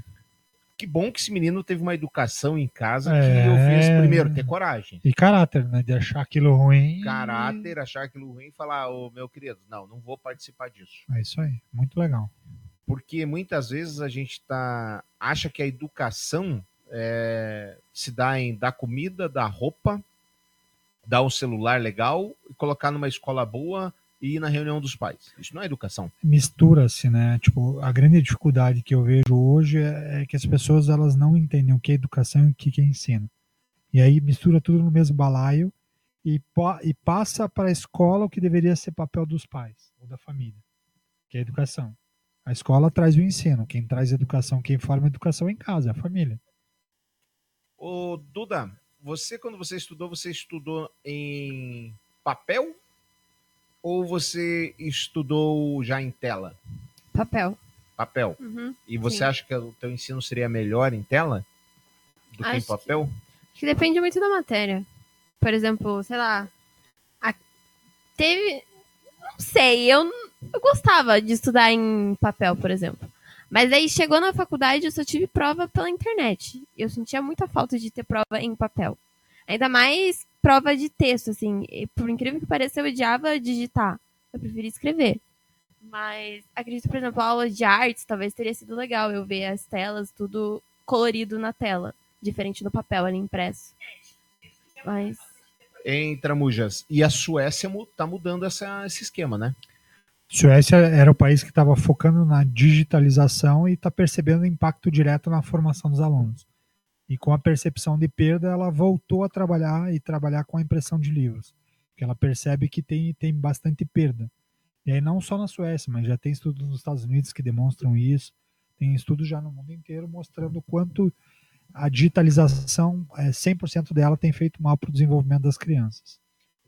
Que bom que esse menino teve uma educação em casa É. que eu fiz primeiro, ter coragem. E caráter, né? De achar aquilo ruim. Caráter, achar aquilo ruim e falar, ô meu querido, não, não vou participar disso. É isso aí. Muito legal. Porque muitas vezes a gente tá, acha que a educação é, se dá em dar comida, dar roupa, dar um celular legal, e colocar numa escola boa e ir na reunião dos pais. Isso não é educação. mistura-se, né? Tipo, a grande dificuldade que eu vejo hoje é, é que as pessoas elas não entendem o que é educação e o que é ensino. E aí mistura tudo no mesmo balaio e, e passa para a escola o que deveria ser papel dos pais ou da família, que é a educação. A escola traz o ensino, quem traz a educação, quem forma a educação é em casa, é a família. Ô, Duda, você, quando você estudou, você estudou em papel ou você estudou já em tela? Papel. Papel. Uhum, E você sim. acha que o teu ensino seria melhor em tela do que em Acho papel? Acho que depende muito da matéria. Por exemplo, sei lá. a- Teve. Não sei, eu, eu gostava de estudar em papel, por exemplo. Mas aí chegou na faculdade eu só tive prova pela internet. Eu sentia muita falta de ter prova em papel. Ainda mais prova de texto, assim. E, por incrível que pareça, eu odiava digitar. Eu preferia escrever. Mas acredito, por exemplo, a aula de artes talvez teria sido legal eu ver as telas, tudo colorido na tela. Diferente do papel ali impresso. Mas. Em Tramujas. E a Suécia mu- tá mudando essa, esse esquema, né? Suécia era o país que estava focando na digitalização e está percebendo o impacto direto na formação dos alunos. E com a percepção de perda, ela voltou a trabalhar e trabalhar com a impressão de livros, porque ela percebe que tem, tem bastante perda. E aí não só na Suécia, mas já tem estudos nos Estados Unidos que demonstram isso, tem estudos já no mundo inteiro mostrando quanto a digitalização, é, 100% dela tem feito mal para o desenvolvimento das crianças.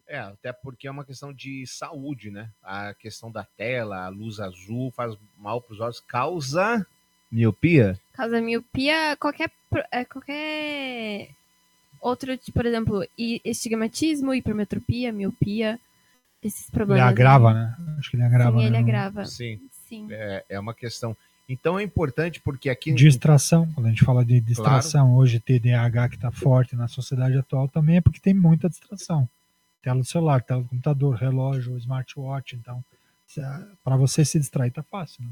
É, até porque é uma questão de saúde, né? A questão da tela, a luz azul faz mal para os olhos, causa miopia. Causa miopia, qualquer, é, qualquer outro, tipo, por exemplo, estigmatismo, hipermetropia, miopia, esses Ele problemas. agrava, né? Acho que ele agrava. Sim, ele né? agrava. Sim. Sim. É, é uma questão. Então é importante porque aqui. Distração, quando a gente fala de distração hoje, TDAH que está forte na sociedade atual também é porque tem muita distração. Tela do celular, tela do computador, relógio, smartwatch, então para você se distrair tá fácil, né?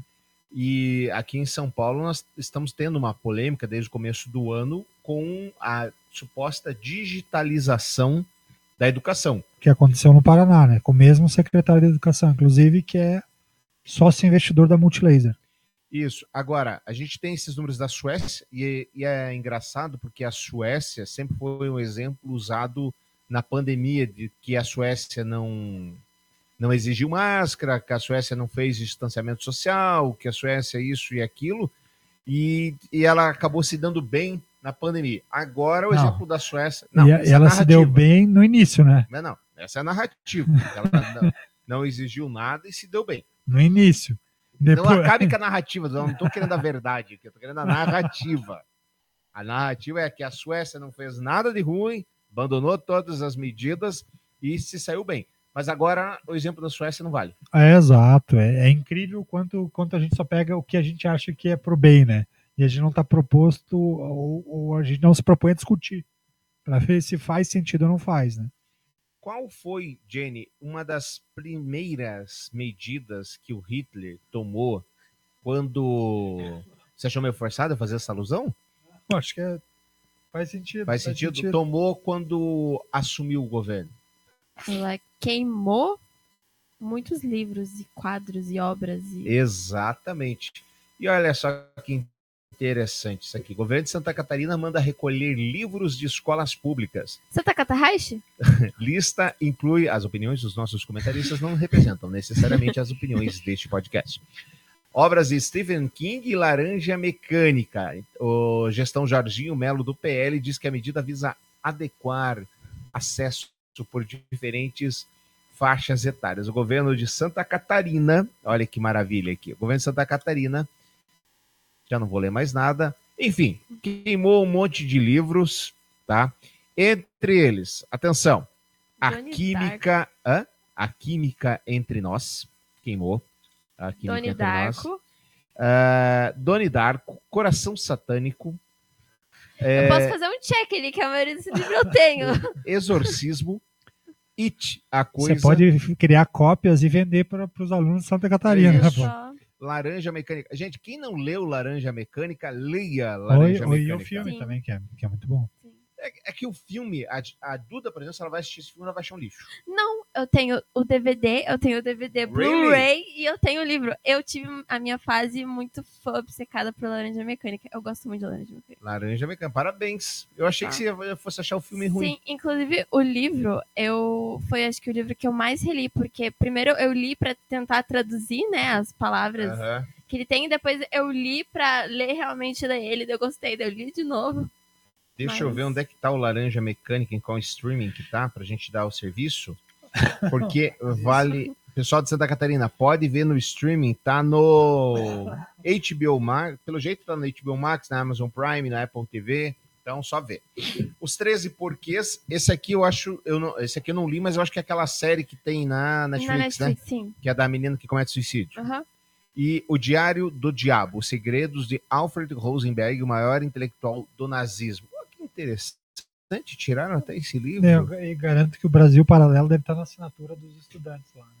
E aqui em São Paulo nós estamos tendo uma polêmica desde o começo do ano com a suposta digitalização da educação. Que aconteceu no Paraná, né? Com o mesmo secretário de Educação, inclusive, que é sócio investidor da Multilaser. Isso. Agora, a gente tem esses números da Suécia e, e é engraçado porque a Suécia sempre foi um exemplo usado na pandemia de que a Suécia não não exigiu máscara, que a Suécia não fez distanciamento social, que a Suécia isso e aquilo, e, e ela acabou se dando bem na pandemia. Agora o Não. exemplo da Suécia. Não, e é ela se deu bem no início, né? Não, não, essa é a narrativa. Ela não, não exigiu nada e se deu bem. No início. Não Depois... acabe com a narrativa, eu não estou querendo a verdade eu tô querendo a narrativa. A narrativa é que a Suécia não fez nada de ruim, abandonou todas as medidas e se saiu bem. Mas agora o exemplo da Suécia não vale. É, exato. É, é incrível quanto, quanto a gente só pega o que a gente acha que é pro bem, né? E a gente não está proposto, ou, ou a gente não se propõe a discutir. Para ver se faz sentido ou não faz, né? Qual foi, Jenny, uma das primeiras medidas que o Hitler tomou quando. Você achou meio forçado a fazer essa alusão? Eu acho que é- faz sentido. Faz sentido? Tomou quando assumiu o governo. Ela queimou muitos livros e quadros e obras. E... Exatamente. E olha só que interessante isso aqui. O governo de Santa Catarina manda recolher livros de escolas públicas. Santa Catarrache? Lista inclui as opiniões dos nossos comentaristas não representam necessariamente as opiniões deste podcast. Obras de Stephen King e Laranja Mecânica. O gestão Jorginho Melo do PL diz que a medida visa adequar acesso por diferentes faixas etárias. O governo de Santa Catarina, olha que maravilha aqui. O governo de Santa Catarina, já não vou ler mais nada. Enfim, queimou um monte de livros, tá? Entre eles, atenção, a Donnie química, hã? a química entre nós queimou. A química Doni entre nós. Darko. Ah, Doni Darko, Coração Satânico. É, Eu posso fazer um check ali, que a maioria desse livro eu tenho. Exorcismo, It, a coisa. Você pode criar cópias e vender para os alunos de Santa Catarina. né, Isso. pô? Laranja Mecânica. Gente, quem não leu Laranja Mecânica, leia Oi, Laranja oi, e Mecânica. o filme também, que é, que é muito bom. É, é que o filme, a, a Duda, por exemplo, se ela vai assistir esse filme, ela vai achar um lixo. Não, eu tenho o DVD, eu tenho o DVD Really? Blu-ray e eu tenho o livro. Eu tive a minha fase muito fã obcecada por Laranja Mecânica. Eu gosto muito de Laranja Mecânica. Laranja Mecânica, parabéns. Eu achei que Tá. você fosse achar o filme ruim. Sim, inclusive o livro, eu foi acho que o livro que eu mais reli, porque primeiro eu li pra tentar traduzir, né, as palavras Aham. que ele tem, e depois eu li pra ler realmente ler ele, daí eu gostei, daí eu li de novo. Deixa eu Mas- ver onde é que tá o Laranja Mecânica, em qual streaming que tá, pra gente dar o serviço. Porque vale. Pessoal de Santa Catarina, pode ver no streaming, tá no HBO Max, pelo jeito tá no HBO Max, na Amazon Prime, na Apple TV, então só ver. Os 13 porquês, esse aqui eu acho, eu não, esse aqui eu não li, mas eu acho que é aquela série que tem na Netflix, Na Netflix, né? sim. Que é da menina que comete suicídio. Aham. E O Diário do Diabo, Os Segredos de Alfred Rosenberg, o maior intelectual do nazismo. Interessante, tiraram até esse livro. É, Eu, garanto que o Brasil Paralelo deve estar na assinatura dos estudantes lá. né?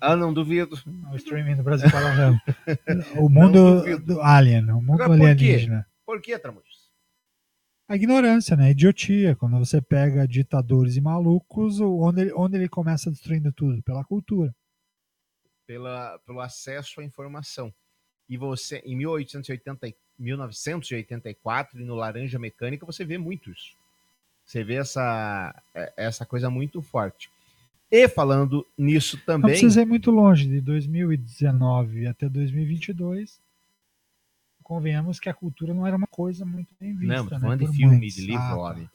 Ah, não duvido. O streaming do Brasil Paralelo. O mundo do Alien, o mundo Agora, por alienígena. Por que, Tramujas? A ignorância, né? A idiotia. Quando você pega ditadores e malucos, onde ele, onde ele começa destruindo tudo? Pela cultura. Pela, pelo acesso à informação. E você, em 1880, e- 1984, e no Laranja Mecânica, você vê muito isso. Você vê essa, é- essa coisa muito forte. E falando nisso Não também. precisa ir muito longe. De 2019 até 2022, convenhamos que a cultura não era uma coisa muito bem vista. Não, né, falando por de filme, muitos. de livro, Ah, tá. olha.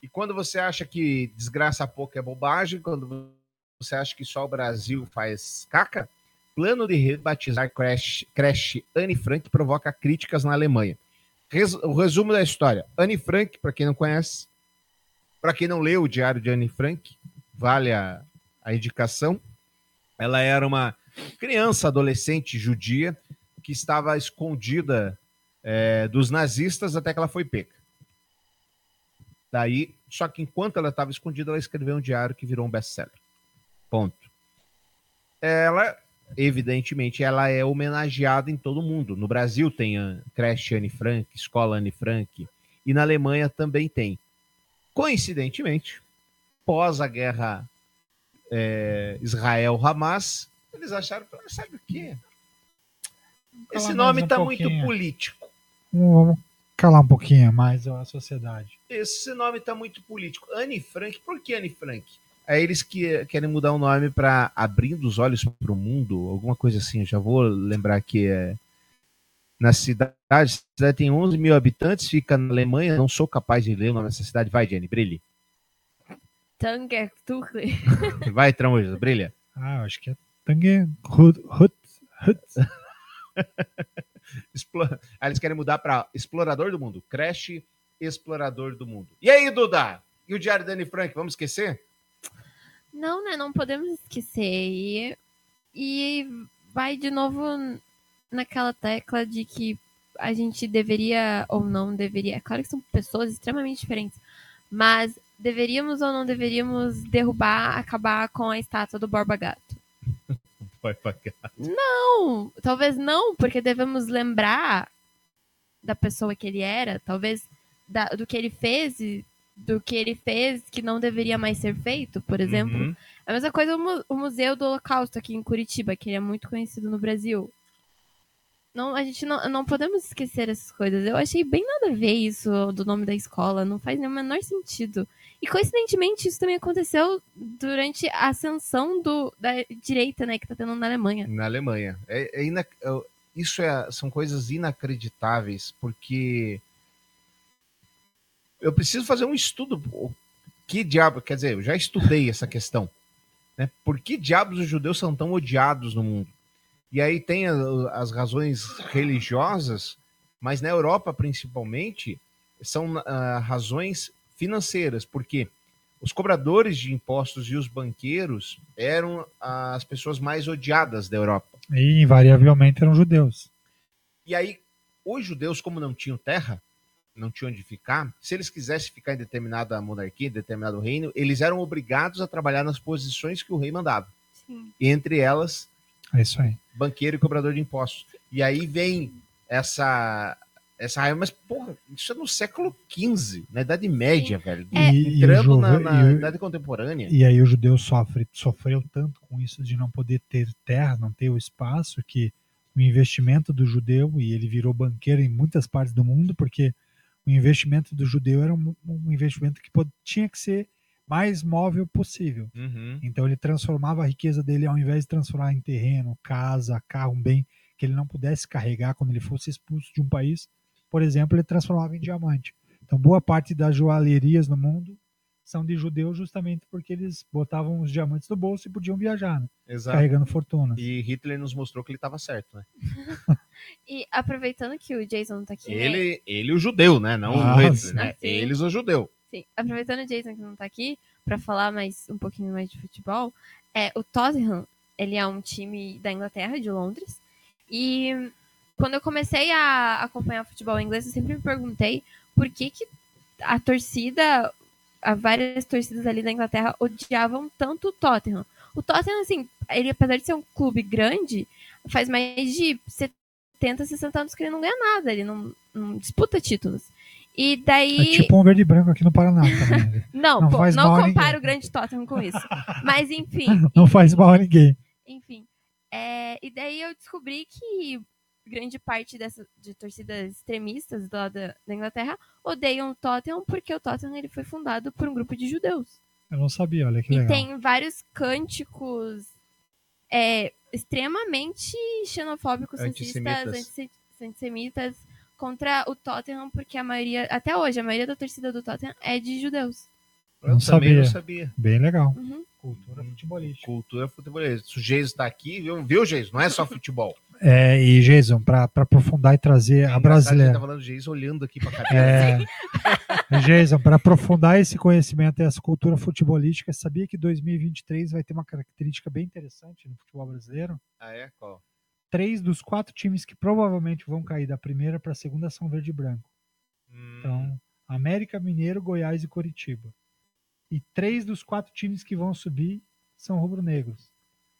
E quando você acha que desgraça pouco é bobagem, quando você acha que só o Brasil faz caca, plano de rebatizar Crash Anne Frank provoca críticas na Alemanha. Res- o resumo da história. Anne Frank, para quem não conhece, para quem não leu o Diário de Anne Frank, vale a, a indicação. Ela era uma criança, adolescente judia que estava escondida é, dos nazistas até que ela foi pega. Daí, só que enquanto ela estava escondida, ela escreveu um diário que virou um best-seller. Ponto. Ela evidentemente, ela é homenageada em todo mundo. No Brasil tem a creche Anne Frank, escola Anne Frank, e na Alemanha também tem. Coincidentemente, pós a guerra é, Israel-Hamas, eles acharam, "Ah, sabe o quê? Esse nome mais um está muito político. Vamos calar um pouquinho mais a sociedade. Esse nome tá muito político. Anne Frank, por que Anne Frank? Aí eles que querem mudar o nome para Abrindo os Olhos para o Mundo, alguma coisa assim. Eu já vou lembrar que é na cidade. A cidade tem 11 mil habitantes, fica na Alemanha. Não sou capaz de ler o nome dessa cidade. Vai, Jenny, brilhe. Tangertuchle. Vai, Tramujas, brilha. Ah, eu acho que é Tangue Hut, Hut, Hut. Explo- Aí eles querem mudar para Explorador do Mundo. Creche Explorador do Mundo. E aí, Duda? E o Diário da Anne Frank? Vamos esquecer? Não, né? Não podemos esquecer. E, e vai de novo naquela tecla de que a gente deveria ou não deveria. É claro que são pessoas extremamente diferentes, mas deveríamos ou não deveríamos derrubar, acabar com a estátua do Borba Gato. Vai pagar. Não, talvez não, porque devemos lembrar da pessoa que ele era, talvez da- do que ele fez e do que ele fez que não deveria mais ser feito, por exemplo. Uhum. A mesma coisa o, mu- o Museu do Holocausto aqui em Curitiba, que ele é muito conhecido no Brasil. Não, a gente não, não podemos esquecer essas coisas. Eu achei bem nada a ver isso do nome da escola, não faz o menor sentido. E coincidentemente isso também aconteceu durante a ascensão do, da direita, né, que tá tendo na Alemanha. Na Alemanha. É, é ina- é- Isso é- são coisas inacreditáveis, porque eu preciso fazer um estudo. Que diabo, quer dizer, eu já estudei essa questão. Né? Por que diabos os judeus são tão odiados no mundo? E aí tem as razões religiosas, mas na Europa, principalmente, são ah, razões financeiras, porque os cobradores de impostos e os banqueiros eram as pessoas mais odiadas da Europa. E invariavelmente eram judeus. E aí, os judeus, como não tinham terra, não tinham onde ficar, se eles quisessem ficar em determinada monarquia, em determinado reino, eles eram obrigados a trabalhar nas posições que o rei mandava. Sim. Entre elas, É isso aí. banqueiro e cobrador de impostos. E aí vem essa essa raiva, mas porra, isso é no século XV, na Idade Média, velho. É. E- e o Entrando juve- na, na e Idade Contemporânea. E aí o judeu sofre, sofreu tanto com isso de não poder ter terra, não ter o espaço, que o investimento do judeu, e ele virou banqueiro em muitas partes do mundo, porque o investimento do judeu era um, um investimento que pod- tinha que ser mais móvel possível. Uhum. Então ele transformava a riqueza dele, ao invés de transformar em terreno, casa, carro, um bem que ele não pudesse carregar quando ele fosse expulso de um país, por exemplo, ele transformava em diamante. Então boa parte das joalherias no mundo são de judeus justamente porque eles botavam os diamantes no bolso e podiam viajar, né? Exato. carregando fortuna. E Hitler nos mostrou que ele estava certo, né? E aproveitando que o Jason tá aqui. né? Ele, ele o judeu, né? Não Ah, o Hitler, né? Ah, sim. Eles o judeu. Sim, aproveitando o Jason que não tá aqui, pra falar mais um pouquinho mais de futebol, é, o Tottenham, ele é um time da Inglaterra, de Londres, e quando eu comecei a acompanhar futebol inglês, eu sempre me perguntei por que, que a torcida, várias torcidas ali da Inglaterra odiavam tanto o Tottenham. O Tottenham, assim, ele apesar de ser um clube grande, faz mais de 70, 60 anos que ele não ganha nada, ele não, não disputa títulos. E daí. É tipo um verde e branco aqui no Paraná também. né? Não, Não pô, faz não compara o grande Tottenham com isso. Mas enfim, Não faz mal a ninguém. enfim. É, e daí eu descobri que grande parte dessa, de torcidas extremistas lá da, da Inglaterra odeiam o Tottenham porque o Tottenham ele foi fundado por um grupo de judeus. Eu não sabia, olha que E legal. tem vários cânticos é, extremamente xenofóbicos, Antissemitas. racistas, antissemitas contra o Tottenham, porque a maioria, até hoje, a maioria da torcida do Tottenham é de judeus. Eu Não também sabia. não sabia. Bem legal. Uhum. Cultura futebolística. Cultura futebolista. O Geiso tá aqui, viu, viu Geiso? Não é só futebol. É, e Jason, para aprofundar e trazer a Engraçado que brasileira. Tá falando Geiso olhando aqui pra cadeira. É, Jason, para aprofundar esse conhecimento e essa cultura futebolística, sabia que 2023 vai ter uma característica bem interessante no futebol brasileiro? Ah, é? Qual? Três dos quatro times que provavelmente vão cair da primeira para a segunda são verde e branco. Hum. Então, América Mineiro, Goiás e Coritiba. E três dos quatro times que vão subir são rubro-negros.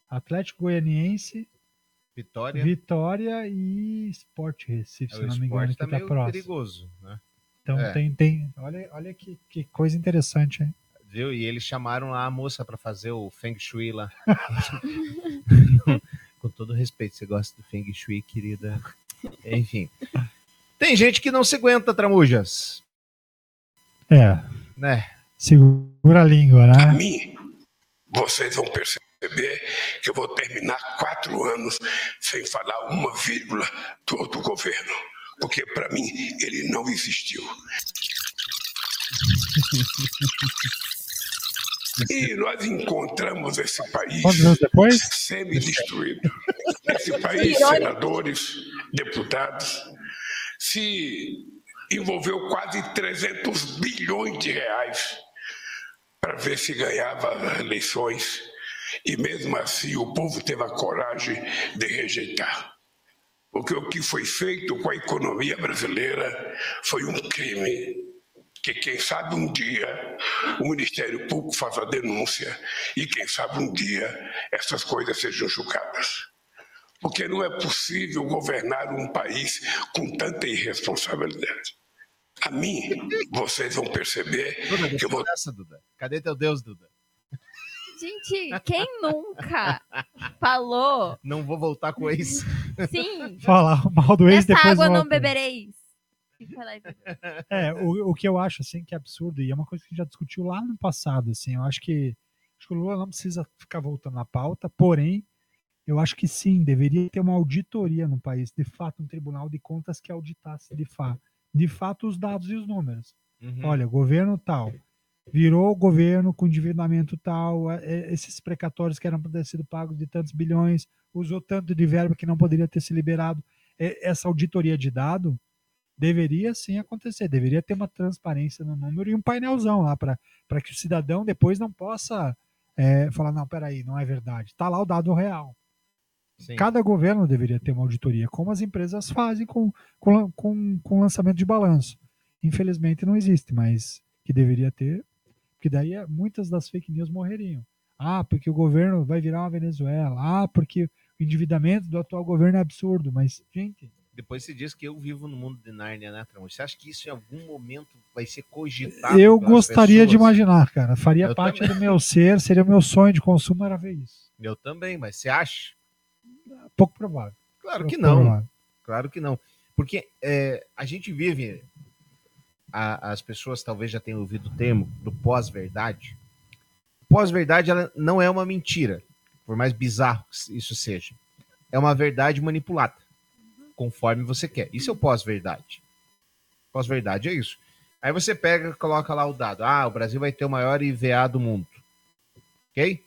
Atlético Goianiense, Vitória. Vitória e Sport Recife, É, se não me engano, esporte que tá tá próximo. perigoso, né? Então É. tem, tem. Olha, olha que, que coisa interessante, hein? Viu? E eles chamaram lá a moça pra fazer o Feng Shui lá. Com todo respeito, você gosta do Feng Shui, querida. Enfim. Tem gente que não se aguenta, Tramujas. É. Né? Segura a língua, né? A mim, vocês vão perceber que eu vou terminar quatro anos sem falar uma vírgula do outro governo. Porque, para mim, ele não existiu. E nós encontramos esse país Quantos anos depois? semi-destruído. Esse país, senadores, deputados, se envolveu quase 300 bilhões de reais para ver se ganhava as eleições. E mesmo assim o povo teve a coragem de rejeitar. Porque o que foi feito com a economia brasileira foi um crime que quem sabe um dia o Ministério Público faça a denúncia e quem sabe um dia essas coisas sejam julgadas. Porque não é possível governar um país com tanta irresponsabilidade. A mim, vocês vão perceber Duda, que eu vou essa, Duda. Cadê teu Deus, Duda? Gente, quem nunca falou Não vou voltar com ex. sim? Falar mal do ex depois água não volta. bebereis. E bebeu. É, o, o que eu acho, assim, que é absurdo, e é uma coisa que a gente já discutiu lá no passado, assim, eu acho que, acho que o Lula não precisa ficar voltando na pauta, porém, eu acho que sim, deveria ter uma auditoria no país, de fato, um tribunal de contas que auditasse de, fa de fato os dados e os números. Uhum. Olha, governo tal, virou governo com endividamento tal, é, esses precatórios que eram para ter sido pagos de tantos bilhões, usou tanto de verba que não poderia ter se liberado. É, essa auditoria de dado deveria sim acontecer, deveria ter uma transparência no número e um painelzão lá para que o cidadão depois não possa é, falar, não, peraí, não é verdade. Está lá o dado real. Sim. Cada governo deveria ter uma auditoria, como as empresas fazem com, com, com, com lançamento de balanço. Infelizmente não existe, mas que deveria ter, porque daí é- muitas das fake news morreriam. Ah, porque o governo vai virar uma Venezuela. Ah, porque o endividamento do atual governo é absurdo. Mas, gente, Depois você diz que eu vivo no mundo de Nárnia, né, Tramujas? Você acha que isso em algum momento vai ser cogitado? eu gostaria de pessoas? imaginar, cara. Faria Eu parte também. do meu ser, seria o meu sonho de consumo, era ver isso. Eu também, mas você acha? Pouco provável. Claro Pouco que não. provável. Claro que não. Porque é, a gente vive. A- as pessoas talvez já tenham ouvido o termo do pós-verdade. Pós-verdade ela não é uma mentira, por mais bizarro que isso seja. É uma verdade manipulada, conforme você quer. Isso é o pós-verdade. Pós-verdade é isso. Aí você pega e coloca lá o dado. Ah, o Brasil vai ter o maior IVA do mundo. Ok?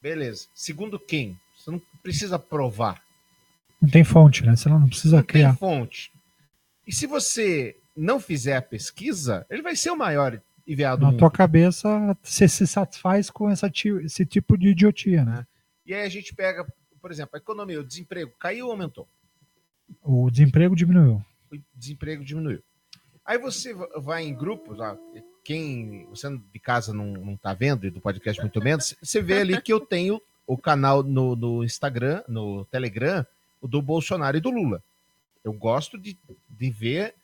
Beleza. Segundo quem? Você não precisa provar. Não tem fonte, né? Você não precisa Tem criar. fonte. E se você não fizer a pesquisa, ele vai ser o maior IVA do Na mundo. tua cabeça, você se satisfaz com essa esse tipo de idiotia, né? E aí a gente pega, por exemplo, a economia, o desemprego caiu ou aumentou? O desemprego diminuiu. O desemprego diminuiu. Aí você va- vai em grupos, ó, quem você de casa não, não tá vendo, e do podcast muito menos, você vê ali que eu tenho o canal no, no Instagram, no Telegram, o do Bolsonaro e do Lula. Eu gosto de, de ver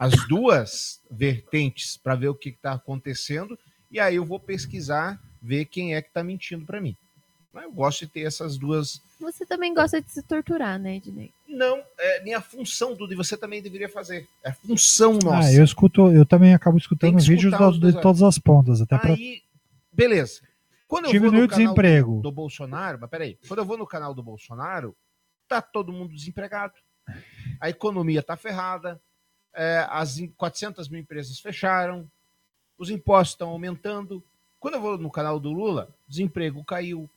as duas vertentes para ver o que está acontecendo e aí eu vou pesquisar, ver quem é que está mentindo para mim. Mas eu gosto de ter essas duas. Você também gosta de se torturar, né, Ednei? Não, é minha função, Dudu, e você também deveria fazer. É função nossa. Ah, eu escuto, eu também acabo escutando vídeos de lados. todas as pontas, até para Aí, beleza. Quando eu Diminui vou no canal desemprego. Do, do Bolsonaro, mas peraí, quando eu vou no canal do Bolsonaro, tá todo mundo desempregado. A economia tá ferrada, é, as em- 400 mil empresas fecharam, os impostos estão aumentando. Quando eu vou no canal do Lula, desemprego caiu.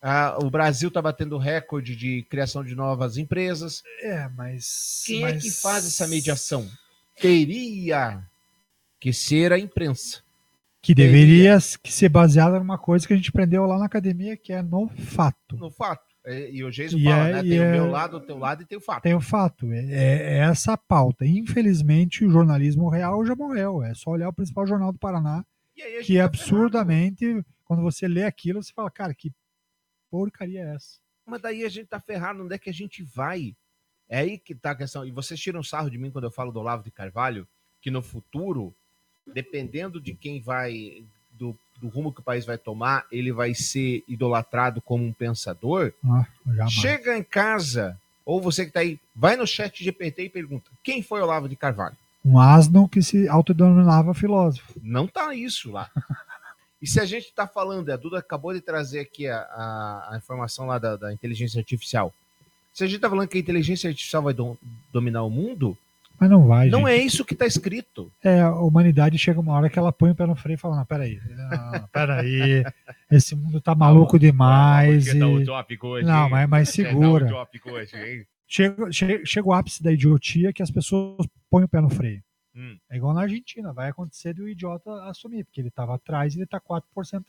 Ah, o Brasil tá batendo recorde de criação de novas empresas. É, mas. Quem é mas- que faz essa mediação? Teria que ser a imprensa. que deveria que ser baseada numa coisa que a gente aprendeu lá na academia, que é no fato. No fato. É, E o Geiso fala, é- né? Tem é- o meu lado, o teu lado e tem o fato. Tem o fato, é, é- é essa a pauta. Infelizmente, o jornalismo real já morreu. É só olhar o principal jornal do Paraná, tá que absurdamente, quando você lê aquilo, você fala, cara, que porcaria é essa? Mas daí a gente tá ferrado, onde é que a gente vai? É aí que tá a questão. E vocês tiram sarro de mim quando eu falo do Olavo de Carvalho, que no futuro, dependendo de quem vai, do, do rumo que o país vai tomar, ele vai ser idolatrado como um pensador. Ah. Chega em casa, ou você que tá aí, vai no chat GPT e pergunta: quem foi Olavo de Carvalho? Um asno que se autodenominava filósofo. Não tá isso lá. E se a gente está falando, a Duda acabou de trazer aqui a, a, a informação lá da, da inteligência artificial. Se a gente está falando que a inteligência artificial vai dom- dominar o mundo, Mas não vai, não gente. é isso que está escrito. É, a humanidade chega uma hora que ela põe o pé no freio e fala, não, peraí, não, peraí, esse mundo tá maluco demais. e... Não, mas, mas segura. Chega, chega, chega o ápice da idiotia que as pessoas põem o pé no freio. Hum. É igual na Argentina, vai acontecer do idiota assumir, porque ele estava atrás e ele tá 4%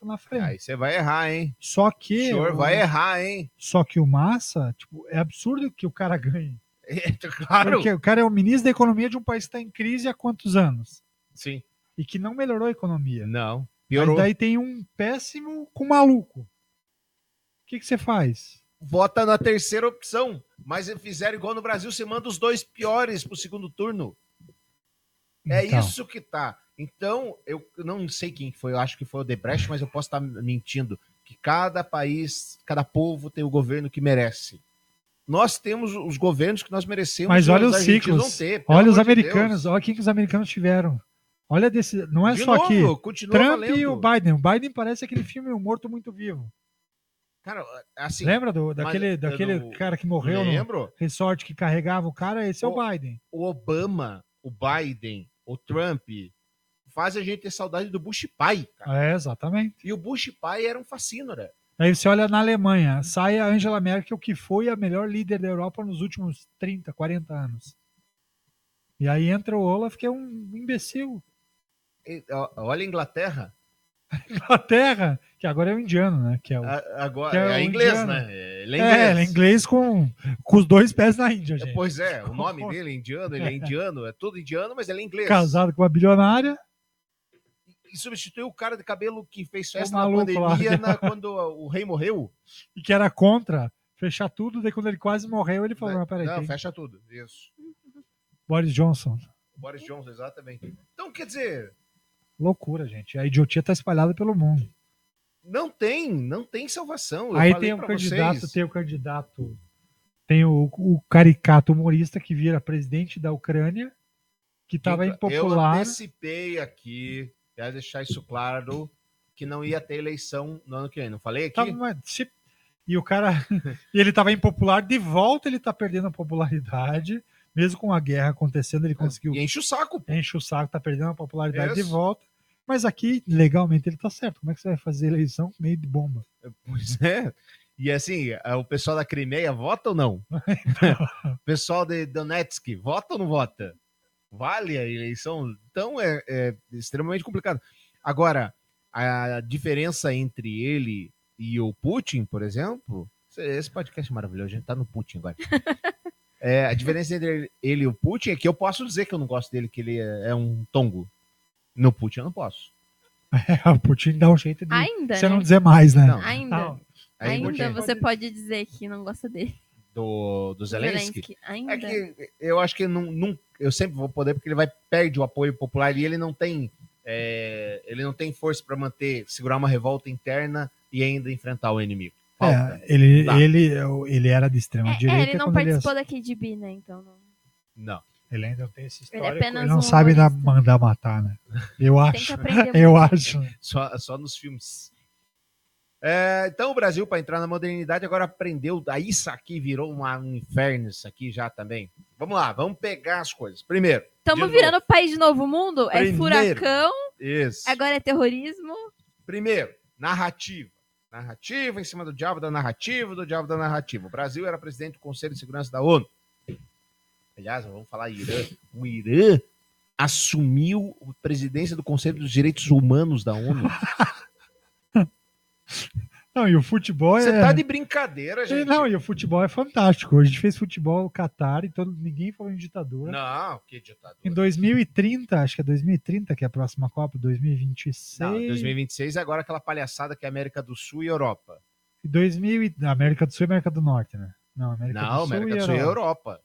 na frente. Aí você vai errar, hein? Só O que. senhor o- vai errar, hein? Só que o Massa, tipo, é absurdo que o cara ganhe. É, claro. Porque o cara é o ministro da economia de um país que está em crise há quantos anos? Sim. E que não melhorou a economia. Não. Piorou. daí tem um péssimo com maluco. O que, que você faz? Vota na terceira opção. Mas se fizeram igual no Brasil, você manda os dois piores pro segundo turno. É Então. isso que tá. Então, eu não sei quem foi, eu acho que foi o Debrecht, mas eu posso estar mentindo. Que cada país, cada povo tem o governo que merece. Nós temos os governos que nós merecemos. Mas olha os ciclos. não ter, olha os americanos. Deus. Olha quem que os americanos tiveram. Olha desse. Não é De só novo, aqui. Trump valendo. e o Biden. O Biden parece aquele filme O Morto Muito Vivo. Cara, assim. Lembra do, daquele, daquele não- cara que morreu Lembro. no resort que carregava o cara? Esse é o Biden. o Obama, o Biden, o Trump faz a gente ter saudade do Bush pai. cara. É, exatamente. E o Bush pai era um fascínora. Aí você olha na Alemanha, sai a Angela Merkel, que foi a melhor líder da Europa nos últimos 30, 40 anos. E aí entra o Olaf, que é um imbecil. Olha a Inglaterra. Inglaterra, que agora é o indiano, né? Que é o, Agora que é, o inglês, indiano. né? Ele é É, inglês. ele é inglês com, com os dois pés na Índia, gente. Pois é, o nome dele é indiano, ele é indiano, é todo indiano, mas ele é inglês. Casado com uma bilionária. E substituiu o cara de cabelo que fez O festa na pandemia na- quando o rei morreu. E que era contra fechar tudo. Daí quando ele quase morreu, ele falou: Não, peraí, Não, tem- fecha tudo. Isso. Boris Johnson. Boris Johnson, exatamente. Então, quer dizer, Loucura, gente. A idiotia tá espalhada pelo mundo. não tem, não tem salvação. Eu Aí tem o candidato, vocês. tem o candidato, tem o, o caricato humorista que vira presidente da Ucrânia, que estava Eu impopular. antecipei aqui, quero deixar isso claro, que não ia ter eleição no ano que vem. Não falei aqui? Uma- se- E o cara, e ele estava impopular, de volta ele tá perdendo a popularidade, mesmo com a guerra acontecendo, ele conseguiu. E enche o saco. pô. Enche o saco, tá perdendo a popularidade de Isso. volta. Mas aqui, legalmente, ele tá certo. Como é que você vai fazer eleição meio de bomba? Pois é. E assim, é, o pessoal da Crimeia vota ou não? o pessoal de Donetsk vota ou não vota? Vale a eleição? Então é, é extremamente complicado. Agora, a diferença entre ele e o Putin, por exemplo, esse podcast é maravilhoso, a gente tá no Putin agora. É, a diferença entre ele e o Putin é que eu posso dizer que eu não gosto dele, que ele é, é um tongo. No Putin eu não posso. o Putin dá um jeito de Ainda, você né? não dizer mais, né? Não. Ainda. Não. Aí Ainda Putin- você pode dizer que não gosta dele. Do, do Zelensky. Zelensky, ainda. É que eu acho que não, não- eu sempre vou poder, porque ele vai perde o apoio popular e ele não tem é, ele não tem força para manter, segurar uma revolta interna e ainda enfrentar o inimigo. Falta. É, ele, ele, ele era de extrema É, direita. ele não quando ele- participou da KGB, né? Então não. Não. Ele ainda não tem esse Ele é histórico. apenas Ele não um sabe humorista. mandar matar, né? Eu Tem acho. que aprender Eu muito. acho. Só, só nos filmes. É, então o Brasil, para entrar na modernidade, agora aprendeu. Aí isso aqui virou uma- um inferno, isso aqui já também. Vamos lá, vamos pegar as coisas. Primeiro. Estamos novo. virando país de novo mundo? É Primeiro. furacão, Isso. agora é terrorismo. Primeiro, narrativa. Narrativa em cima do diabo da narrativa, do diabo da narrativa. O Brasil era presidente do Conselho de Segurança da ONU. Aliás, vamos falar Irã. O Irã assumiu a presidência do Conselho dos Direitos Humanos da ONU. Não, e o futebol Você é. tá de brincadeira, gente. Não, e o futebol é fantástico. Hoje a gente fez futebol no Qatar e todo, ninguém falou em ditadura. Não, que ditadura. Em 2030, acho que é 2030 que é a próxima Copa, 2026. Não, 2026 é agora aquela palhaçada que é América do Sul e Europa. Em 2000 e... América do Sul e América do Norte, né? Não, América Não, do Sul América e do Sul e Europa.